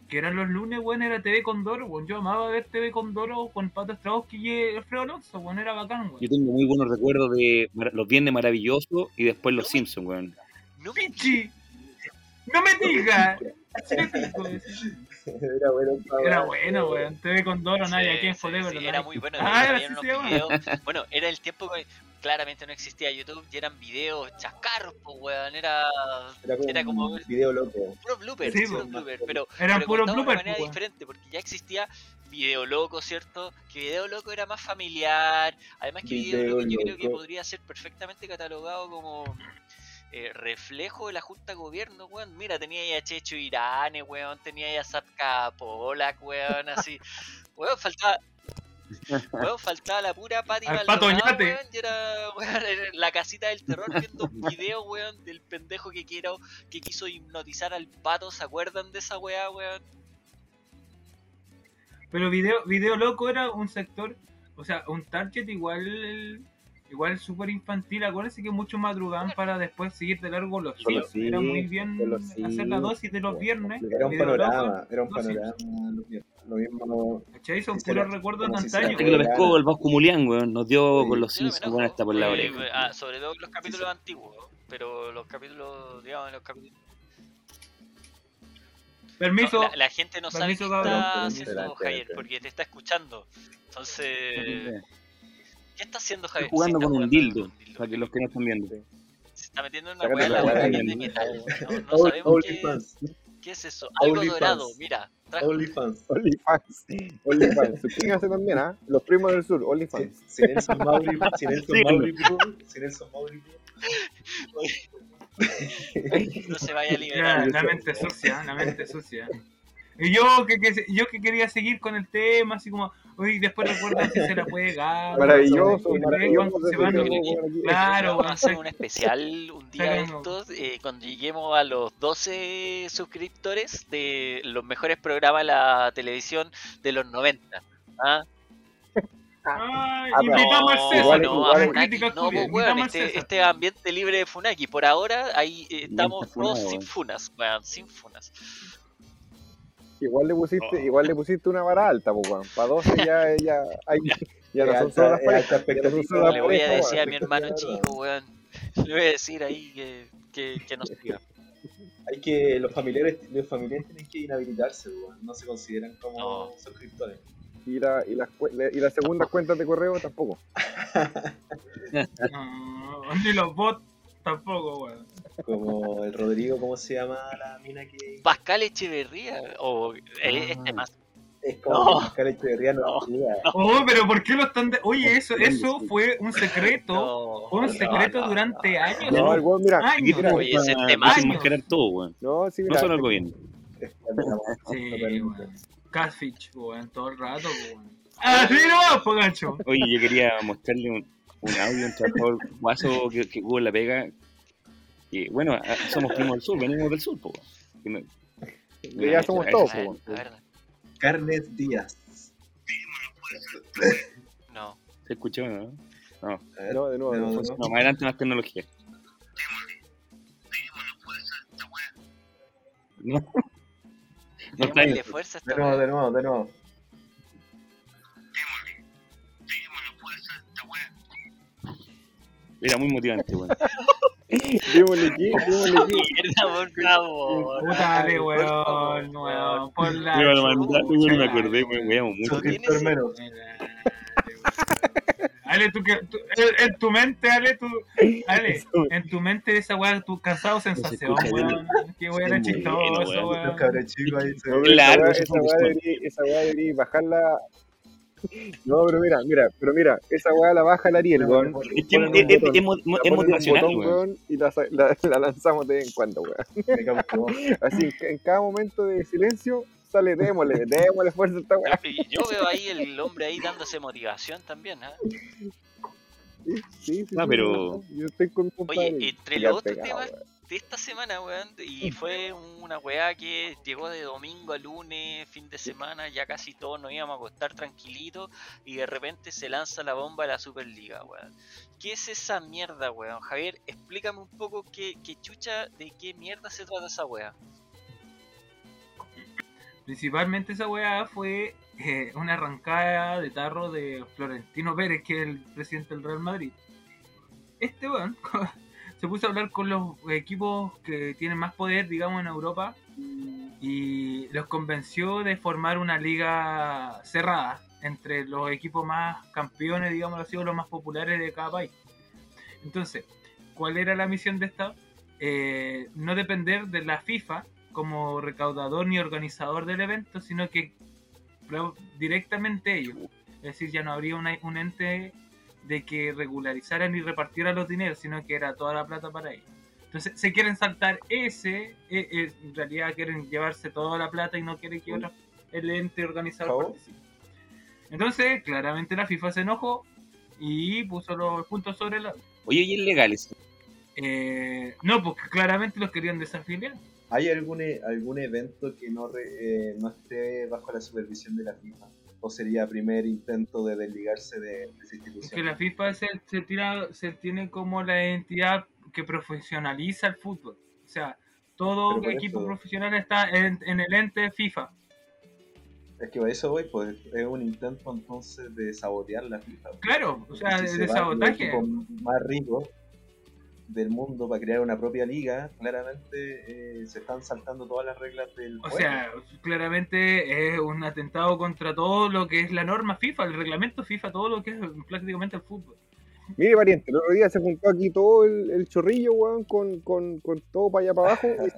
que eran los lunes, bueno, era TV Condoro, bueno, yo amaba ver TV Condoro con Pato Strahovski y Alfredo Alonso, bueno, era bacán, weón. Yo tengo muy buenos recuerdos de los viernes maravillosos y después los No Simpsons, weón. No Pichi, no me digas. Era bueno. Era bueno, weón. TV Condoro, nadie Sí, aquí en Forever. sí, era nadie. muy bueno. Ah, era Bueno, era el tiempo que claramente no existía YouTube y eran videos chascarros, pues, weón. Era Era como, Era como un ver- video loco. puro blooper, Sí, puro blooper, pero, Eran pero puros contado de una bloopers, manera pues, diferente, porque ya existía Video Loco, ¿cierto? Que Video Loco era más familiar. Además que Video, Video Loco yo creo que podría ser perfectamente catalogado como eh, reflejo de la Junta de Gobierno, weón. Mira, tenía ahí a Checho Irane, weón. Tenía ahí a Satka Polak, weón, así. Weón, faltaba... Weón, faltaba la pura Pati Maldonado, weón, y era, weón, era la casita del terror viendo un video, weón, del pendejo que quiero, que quiso hipnotizar al pato, ¿se acuerdan de esa weá, weón? Pero video, video Loco era un sector, o sea, un target igual igual súper infantil. Acuérdense que muchos madrugaban para después seguir de largo los los Simpsons. Era muy bien hacer la dosis de los viernes. Era un panorama, era un panorama. Lo mismo. ¿Cachai? Son Sí, puros recuerdos de antaño. que lo pescó el Vasco Mulián, weón. Nos dio Sí. con los Simpsons, weón, hasta por la oreja. ah, sobre todo los capítulos antiguos, pero los capítulos, digamos, los capítulos... Permiso. No, la, la gente no sabe qué Permiso, está haciendo Javier, porque te está escuchando. Entonces, ¿qué está haciendo Estoy Javier? jugando Sí, está con un jugando dildo, con un dildo. para que los que no están viendo. Se está metiendo en una weá la la mí. metal. No, no Only- sabemos qué, OnlyFans. qué es eso. Algo OnlyFans. dorado, mira. trajo- OnlyFans. OnlyFans. OnlyFans. Suscríbanse también, ¿ah? Los primos del sur, OnlyFans. si Nelson Mauri, si Nelson. Mauri, bro, si Nelson Mauri, No se vaya a Ya, liberar. la mente sucia, la mente sucia. Y yo que, que- yo que quería seguir con el tema, así como, uy, después recuerdan si se la puede ganar. Maravilloso, maravilloso. se van, Claro, Vamos a hacer un especial un día de estos eh, cuando lleguemos a los 12 suscriptores de los mejores programas de la televisión de los 90. ¿ah? Ay, Ah, invitamos al César. no, a Funaki, no, pues, weón, este, este ambiente libre de Funaki. Por ahora ahí eh, estamos todos sin funas, weón, sin funas. Igual le pusiste, Oh. igual le pusiste una vara alta, pues, weón. Para 12 ya, ya, hay, ya no son solo las parejas. no Le voy a decir a mi hermano chico, weón. Le voy a decir ahí que, que, que nos siga. Hay que, los familiares, los familiares tienen que inhabilitarse, weón. no se consideran como No. suscriptores. Y, la, y, las, y las segundas cuentas de correo tampoco. No, ni los bots tampoco, weón. Como el Rodrigo, ¿cómo se llama la mina que Pascal Echeverría, o eh, este Ah. más. Es como No. Oscar Echeverría no, No. Oh, pero ¿por qué lo están.? de- Oye, eso, eso fue un secreto. No, Fue un no, secreto no, durante no. años. No, el weón, mira, Años. mira, Oye, ese desenmascarar todo, weón. no, sí, No mira, solo el gobierno. Después de la muerte, Sí, weón. Catfish, weón, todo el rato, weón. Así no, po, gancho. Oye, yo quería mostrarle un, un audio, un trabajador guaso que, que hubo en la pega. Que, bueno, somos primos del sur, venimos del sur, po. No- ya somos todos, po, Carnes Díaz. no. ¿Se escuchó, no? Ver, No, de nuevo, de de nuevo, nuevo. de nuevo. No, más adelante más tecnología. No. No está Démosle bien. fuerza De esta nuevo, de nuevo, de nuevo. Era muy motivante, weón. Démosle aquí, démosle aquí. Mierda, por favor. Puta, favor, weón, weón. Por la. Me lo mandaste, weón, me acordé, weón. weón, mucho. Menos. Ale, tú que. tú- en, tu mente, Ale, tú. Ale, en tu mente esa weá, tu cansado sensación, weón. Qué weón era chistoso, bueno, weón. Weá- weá debería, esa weá debería bajarla. No, pero mira, mira, pero mira, esa weá la baja el Ariel, weón. Es, que es, es- es La motivacional, botón, weón. y la, la- la lanzamos de vez en cuando, weón. Así, en ca- en cada momento de silencio, sale, démosle, démosle fuerza a esta weá. Yo veo ahí el hombre ahí dándose motivación también, ¿ah? Sí, sí, sí, Ah, sí, pero- Yo estoy con. Oye, entre los otros temas. De esta semana, weón, y fue una weá que llegó de domingo a lunes, fin de semana, ya casi todos nos íbamos a acostar tranquilitos y de repente se lanza la bomba de la Superliga, weón. ¿Qué es esa mierda, weón? Javier, explícame un poco qué, qué chucha, de qué mierda se trata esa weá. Principalmente esa weá fue eh, una arrancada de tarro de Florentino Pérez, que es el presidente del Real Madrid. Este weón se puso a hablar con los equipos que tienen más poder, digamos, en Europa y los convenció de formar una liga cerrada entre los equipos más campeones, digamos así, o los más populares de cada país. Entonces, ¿cuál era la misión de esta? Eh, no depender de la FIFA como recaudador ni organizador del evento, sino que directamente ellos. Es decir, ya no habría un ente de que regularizaran y repartieran los dineros, sino que era toda la plata para ellos. Entonces, se quieren saltar ese, eh, eh, en realidad quieren llevarse toda la plata y no quieren que otro, el ente organizador ¿Cómo? participe. Entonces, claramente la FIFA se enojó y puso los puntos sobre la... Oye, y es legal eso. Eh, no, porque claramente los querían desafiliar. ¿Hay algún, e- algún evento que no, re- eh, no esté bajo la supervisión de la FIFA? ¿O sería primer intento de desligarse de, de esa Es que institución? la FIFA se, se, tira, se tiene como la entidad que profesionaliza el fútbol. O sea, todo por equipo eso- profesional está en, en el ente FIFA. Es que eso voy, pues es un intento entonces de sabotear la FIFA. Claro, o sea, de, se de sabotaje. más ricos del mundo para crear una propia liga, claramente eh, se están saltando todas las reglas del O juego. sea, claramente es un atentado contra todo lo que es la norma FIFA, el reglamento FIFA, todo lo que es prácticamente el fútbol. Mire, pariente, el otro día se juntó aquí todo el, el chorrillo, weón, con, con, con todo para allá para abajo. y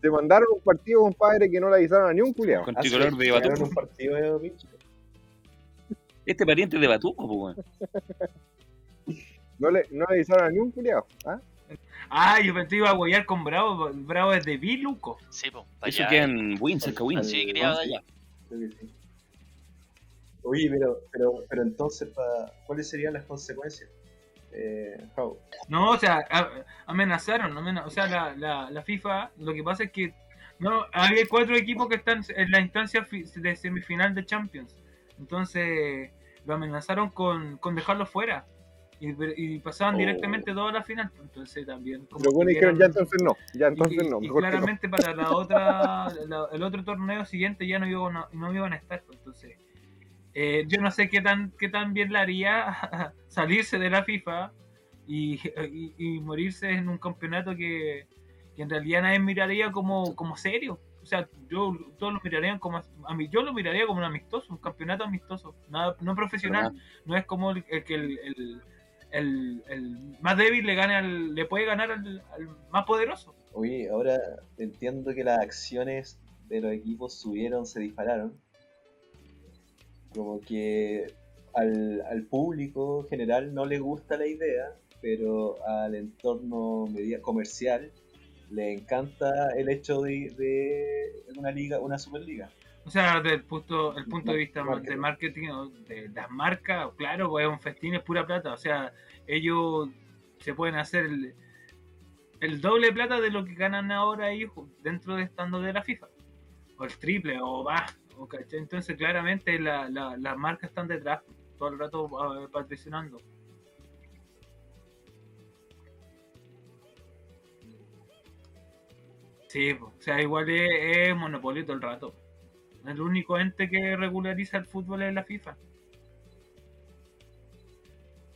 se, mandaron un partido, compadre, que no le avisaron a ni un culiao. Con tricolor de Batuco. un partido de pinche. Este pariente es de Batuco, weón. No le, no le avisaron a ni un culiao. ¿ah? Ah, yo pensé que iba a huear con Bravo, Bravo es de Biluco. Sí, pues, para Eso allá. queda en Win, cerca Win. Sí, quería de allá. Que. Oye, pero, pero, pero entonces, pa- ¿cuáles serían las consecuencias? Eh, No, o sea, amenazaron, amena- o sea, la, la, la FIFA, lo que pasa es que no hay cuatro equipos que están en la instancia de semifinal de Champions. Entonces, lo amenazaron con, con dejarlo fuera. Y, y pasaban Oh. directamente todos a la final. Entonces también como Pero bueno, dijeron, ya entonces no, ya y- entonces y, no. y mejor que no. claramente para la otra la- el otro torneo siguiente ya no iban a, no iban a estar pues, entonces eh, yo no sé qué tan qué tan bien le haría salirse de la FIFA y, y- morirse en un campeonato que, que en realidad nadie miraría como, como serio o sea yo todos lo mirarían como a mí yo lo miraría como un amistoso un campeonato amistoso nada no profesional no es como el, el que el, el- el- más débil le gane al, le puede ganar al- al más poderoso Oye, ahora entiendo que las acciones de los equipos subieron, se dispararon. Como que al, al público general no le gusta la idea, pero al entorno media comercial le encanta el hecho de, de una liga, una superliga. O sea, desde el punto, el punto de vista Marketing. de marketing, de las marcas, claro, pues es un festín, es pura plata. O sea, ellos se pueden hacer el, el doble de plata de lo que ganan ahora ahí dentro de estando de la FIFA. O el triple, o más. o ¿cachai? Entonces, claramente la- la- las marcas están detrás, todo el rato eh, patrocinando. Sí, po. o sea, igual es, es monopolio todo el rato. El único ente que regulariza el fútbol es la FIFA.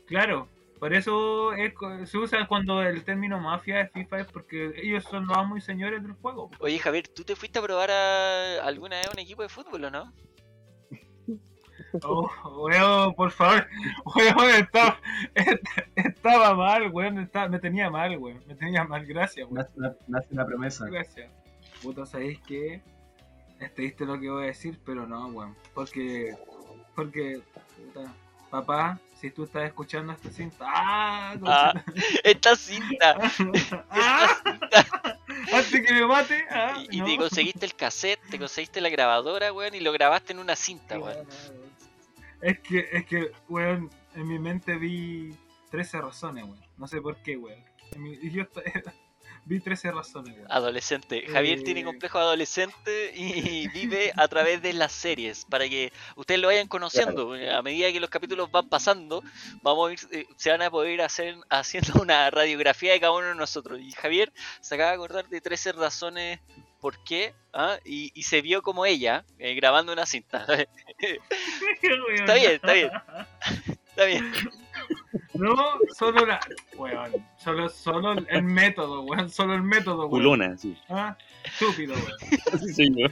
Claro, por eso es se usa cuando el término mafia es FIFA es porque ellos son los amos y señores del juego. Oye, Javier, ¿tú te fuiste a probar a alguna vez un equipo de fútbol o no? Oh, weón, por favor, weón, estaba, estaba mal, weón, estaba- me tenía mal, weón, me tenía mal, gracias, weón, Nace una, nace una promesa. gracias. Puta, ¿sabéis qué? Es triste lo que voy a decir, pero no, weón, porque, porque, puta, papá, si tú estás escuchando esta cinta, ¡ah! Ah, esta cinta. ¡Ah! Esta Antes que me mate, ¡ah! Y, y no. te conseguiste el cassette, te conseguiste la grabadora, weón, y lo grabaste en una cinta, weón. Es que, es que, weón, en mi mente vi 13 razones, weón. No sé por qué, weón. Y yo vi 13 razones, weón. Adolescente. Javier tiene Eh. complejo adolescente y vive a través de las series para que ustedes lo vayan conociendo. A medida que los capítulos van pasando, vamos a ir, eh, se van a poder ir hacer, haciendo una radiografía de cada uno de nosotros. Y Javier se acaba de acordar de 13 razones por qué ¿ah? y, y se vio como ella eh, grabando una cinta. está bien, está bien. Está bien. No, solo la. Weón, solo, solo el método, weón. Solo el método, weón. Culona, sí. Ah, Estúpido, weón. Yo.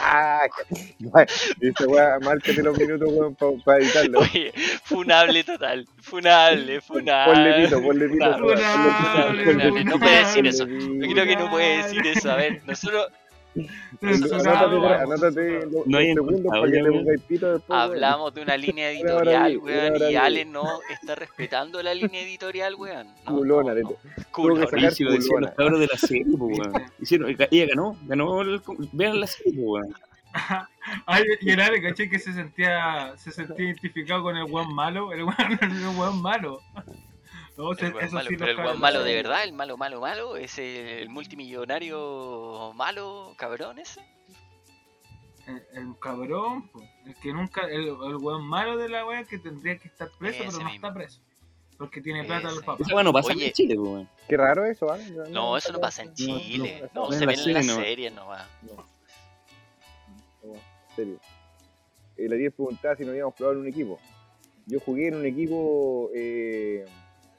Ah, Dice, weá, márcate los minutos, weón, para editarlo. Oye, funable total. Funable, funable. Ponle pito, ponle pito. funable. weón, ponle pito, Funable, ponle funable, pito, no puede decir eso. Yo creo que no puede decir eso. A ver, nosotros Anótate, después. hablamos de una línea editorial, weón, y. Ale no está respetando la línea editorial, weón. Culona, Culona. los cabros de la serie, pues, weón. Hicieron, ella ganó, ganó el, vean la serie, pues, weón. Ay, y el Ale, caché que se sentía, se sentía identificado con el weón malo, el weón, el weón malo. No, se- El weón eso malo, sí pero el weón malo de verdad, el malo, malo, malo, es el multimillonario malo, cabrón ese. El, el cabrón, po, el que nunca, el, el weón malo de la wea que tendría que estar preso, Ese pero no mismo. está preso. Porque tiene plata Ese. los papás. Esa weón no pasa Oye. en Chile, pues, weón. Qué raro eso, ¿ah? No, eso no pasa en no, Chile. no, No, en se la ven en las serie no. series nomás. No, en serio. Eh, la 10 preguntaba si nos íbamos a probar en un equipo. Yo jugué en un equipo eh,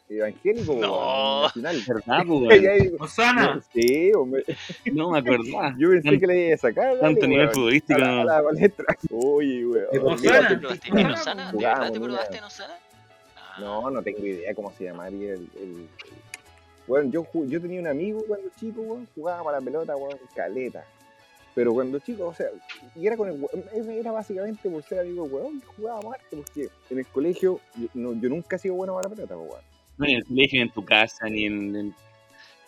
evangélico, No. nacional. ¿Verdad, pues, Osana, Sí, hombre. No me acordaba. Yo pensé Tan- que le iba a sacar. dale, Tanto nivel futbolístico. A la, a la palestra. Oye, weón. ¿Te Osana. ¿Te probaste en Osana, Osana? ¿De jugamos, verdad te mira. probaste en Osana? No, no tengo idea cómo se llamaría el. el... Bueno, yo, ju- yo tenía un amigo cuando chico, weón, jugaba para la pelota, weón, caleta. Pero cuando chico, o sea, y era con el era básicamente por ser amigo, weón, que jugaba harto, porque en el colegio yo, no- yo nunca he sido bueno para la pelota, weón. No, ni en el colegio, ni en tu casa, ni en. en-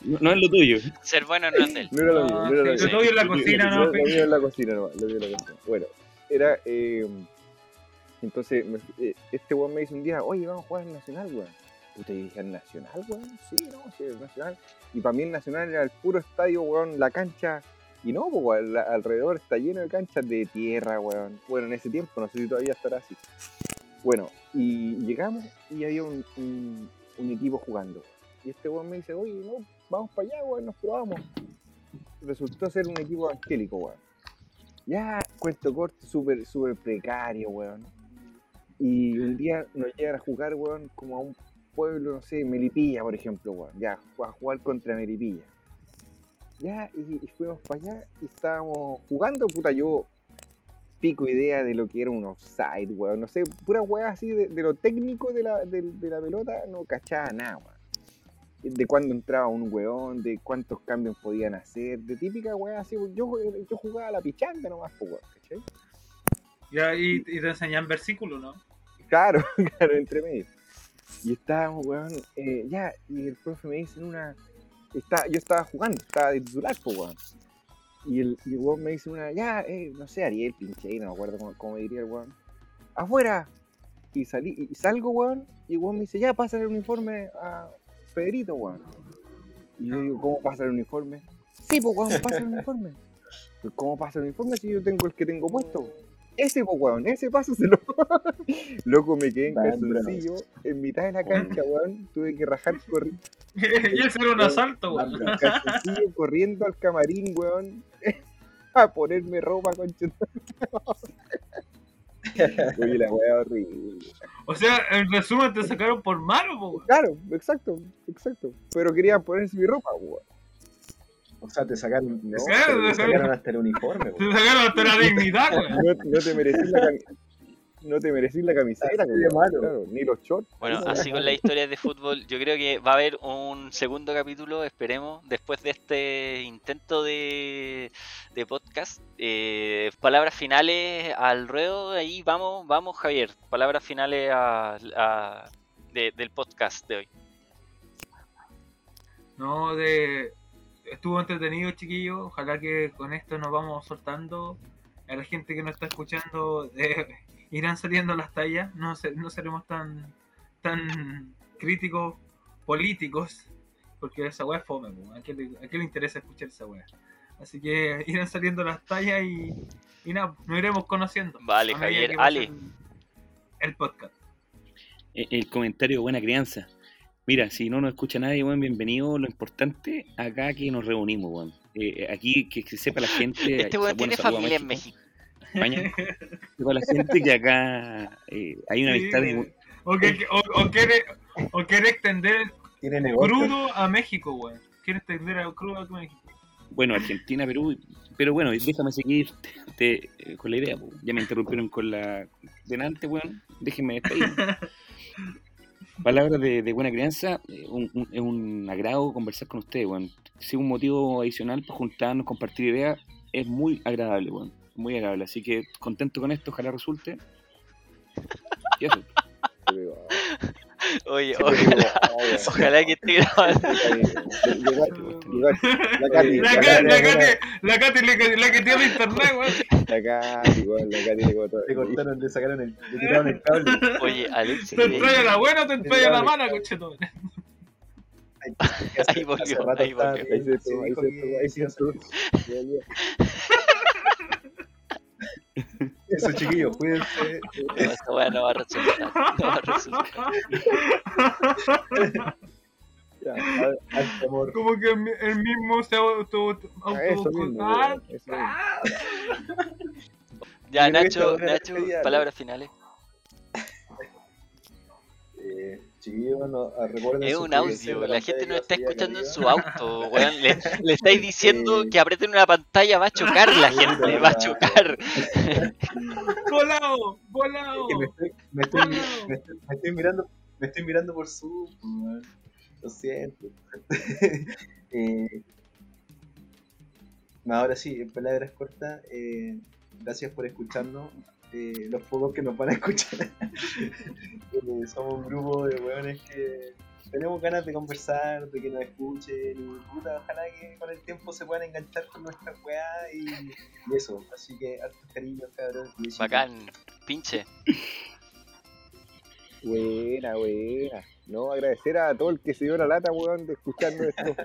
No, no es lo tuyo. Ser bueno no es de él. No era lo no era lo sí, mismo. lo tuyo en la cocina, ¿no? Lo mío en la cocina, no, lo mío en la cocina. Bueno, era. eh, entonces, me- eh, este weón me dice un día, oye, vamos a jugar en Nacional, weón. Puta, y dije, ¿en Nacional, weón? Sí, no, sí, el Nacional. Y para mí el Nacional era el puro estadio, weón, la cancha. Y no, pues, alrededor está lleno de canchas de tierra, weón. Bueno, en ese tiempo, no sé si todavía estará así. Bueno, y llegamos y había un, un, un equipo jugando. Y este weón me dice, oye, no, vamos para allá, weón, nos probamos resultó ser un equipo evangélico, weón. Ya, cuento corto, súper, súper precario, weón. Y un día nos llegan a jugar, weón, como a un pueblo, no sé, Melipilla, por ejemplo, weón. Ya, a jugar contra Melipilla. Ya, y fuimos para allá y estábamos jugando, puta, yo pico idea de lo que era un offside, weón. No sé, pura weá así de, de lo técnico de la, de, de la pelota, no cachaba nada, weón. de cuándo entraba un weón, de cuántos cambios podían hacer, de típica weá así. Yo, yo jugaba a la pichanga nomás, weón, ¿cachai? Ya, y, y te enseñan versículos, ¿no? Claro, claro, entre medio. Y estábamos, weón, eh, ya, y el profe me dice en una. Está, yo estaba jugando, estaba de titular, weón. Y el, y el weón me dice una, ya, eh, no sé, Ariel, pinche, no me acuerdo cómo, cómo me diría el weón. ¡Afuera! Y salí, y salgo, weón, y el weón me dice, ya, pasa el uniforme a Pedrito, weón. Y yo digo, ¿cómo pasa el uniforme? Sí, pues, weón, pasa el uniforme. ¿Cómo pasa el uniforme si yo tengo el que tengo puesto? Ese, pues, weón, ese pásaselo. Loco, me quedé en calzoncillo, en mitad de la cancha, weón. Tuve que rajar corriendo. y eso era un asalto, weón. calzoncillo corriendo al camarín, weón, a ponerme ropa, concha. Oye, la weá horrible. O sea, en resumen te sacaron por malo, po, weón. Claro, exacto, exacto. Pero querían ponerse mi ropa, weón. O sea, te sacaron, No, te te sacaron hasta el uniforme. Te sacaron hasta la dignidad, weón. No, no te merecí la camiseta. No te la malo. Claro, ni los shorts. Bueno, así con la historia de fútbol, yo creo que va a haber un segundo capítulo, esperemos, después de este intento de, de podcast. Eh, palabras finales al ruedo, ahí vamos, vamos Javier, palabras finales a- a- de- del podcast de hoy. No, de... Estuvo entretenido, chiquillos. Ojalá que con esto nos vamos soltando. A la gente que nos está escuchando, eh, irán saliendo las tallas. No, se- no seremos tan, tan críticos políticos. Porque esa weá es fome. ¿A qué, le, a qué le interesa escuchar esa weá? Así que irán saliendo las tallas y, y nada, nos iremos conociendo. Vale, Javier, Ale. El, podcast. El, el comentario buena crianza. Mira, si no nos escucha nadie, weón, bienvenido. Lo importante acá que nos reunimos, weón. Eh, aquí que, que sepa la gente. Este weón bueno, tiene familia en México. España, sepa la gente que acá eh, hay una Sí, amistad muy- O, que, o, o quiere, o quiere extender Tiene crudo a México, weón. Quiere extender a crudo a México. bueno, Argentina, Perú, pero bueno, déjame seguir te- eh, con la idea, po. ya me interrumpieron con la delante, weón, déjenme despedir. Palabras de, buena crianza, eh, un- un- es un agrado conversar con ustedes, weón. Si un motivo adicional para juntarnos, compartir ideas, es muy agradable, weón, muy agradable, así que contento con esto, ojalá resulte. Y eso. Oye, sí, ojalá, ojalá que esté grabando. La Katy, La, Katy, la Katy, la Katy, la que, tiene internet, weón. la Katy, weón, la Katy le cortaron, le sacaron el, le tiraron el cable. Oye, Alexis, ¿Te entraña ahí, la buena o te entraña la mala, concheto? Ahí volvió, ahí volvió. Ahí se estuvo, ahí se estuvo, ahí se estuvo. Eso, chiquillos, cuídense. no, esa weá no va a resultar. No va a resultar. Ya, a- Alto amor. Como que el mi- el mismo se auto. auto a Eso mismo, ah, eso mismo. Ya, esta Nacho, Nacho, palabras finales. Chiquillos, no, ah, recuerden Es un audio, la gente nos está escuchando en su auto, weón. Le, le estáis diciendo Eh. que aprieten una pantalla, va a chocar la gente, va a chocar. Volado, volado. Es que me estoy, me estoy, me estoy, me estoy mirando, me estoy mirando por Zoom, weón. lo siento. eh, no, ahora sí, en palabras cortas, eh, gracias por escucharnos. Eh, los pocos que nos van a escuchar. Eh, somos un grupo de weones que tenemos ganas de conversar, de que nos escuchen y puta, ojalá que con el tiempo se puedan enganchar con nuestra weá y, y eso. Así que hartos cariños, cabrón. Bacán, pinche. Buena, buena. No, agradecer a todo el que se dio la lata, weón, de escucharnos esto.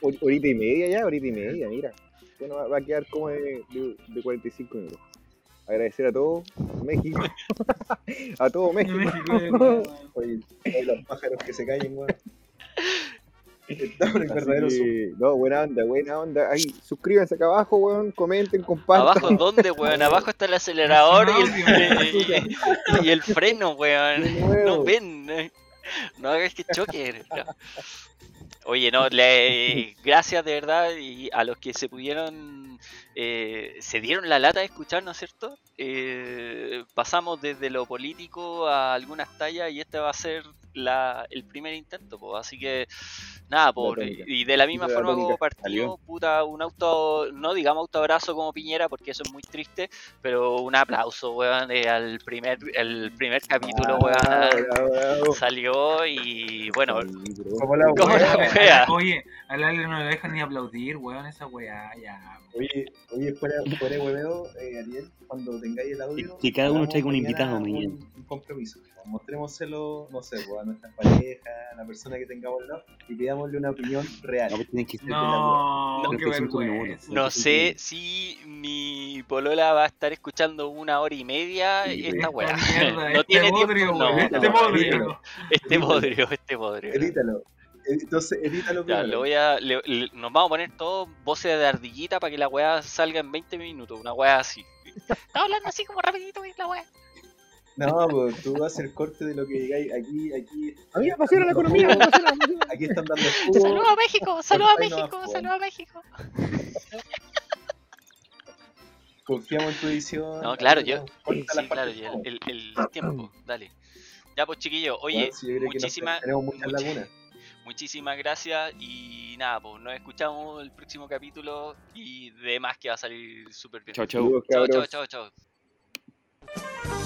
Hor- Horita y media ya, horita y media, mira. Bueno, va- va a quedar como de, de, de 45 minutos. Agradecer a todo México. a todo México. México. Oye, oye, los pájaros que se callen, weón. Que, no, buena onda, buena onda. Ahí, suscríbanse acá abajo, weón, comenten, compartan. ¿Abajo dónde, weón? Abajo está el acelerador y el, y el freno, weón. No ven, eh. no hagas que choque. no. Oye, no, le, gracias de verdad y a los que se pudieron, eh, se dieron la lata de escuchar, ¿no es cierto? Eh, pasamos desde lo político a algunas tallas y este va a ser la, el primer intento, pues, así que Nada, por, tónica. y de la misma la forma como partió, puta, un auto, no digamos autoabrazo como Piñera, porque eso es muy triste, pero un aplauso, weón, eh, al primer, el primer capítulo, weón, Ah, bravo, bravo. salió y bueno. Como la ¿Cómo wea. la wea? Oye, al Ale no le dejan ni aplaudir, weón, esa weá, ya. Oye, oye, fuera, fuera de hueveo, eh, Ariel, cuando tengáis el audio. Que cada uno traiga un invitado mañana. Un, un compromiso. Mostrémoselo, no sé, pues, a nuestras parejas, a la persona que tengamos al lado, y pidámosle una opinión real. No, pues tienen que ser No, No, qué 35 vergüenza. minutos. no sé si mi polola va a estar escuchando una hora y media Sí, esta weá. No este tiene tiempo, no, weón, este no, bodrio. Este bodrio, este bodrio. Edítalo. Entonces, edítalo Ya, lo voy a, le- le- nos vamos a poner todos voces de ardillita para que la weá salga en 20 minutos, una weá así. Estaba hablando así como rapidito y la weá. No, pues tú vas a hacer corte de lo que digáis aquí, aquí. A mí me apasiona la economía, me apasiona, me apasiona. Aquí están dando escudo. Saludos a México, saludos a México, saludos a México. Confiamos en tu edición. No, claro, yo- Sí, claro, partes y que el, el- el tiempo, dale. Ya pues chiquillos, oye, Bueno, sí, yo muchísimas, tenemos muchas muchi- lagunas. muchísimas gracias y nada, pues nos escuchamos el próximo capítulo y de más que va a salir súper bien. Chao, chao. Saludos, chao, chao, chao. chao.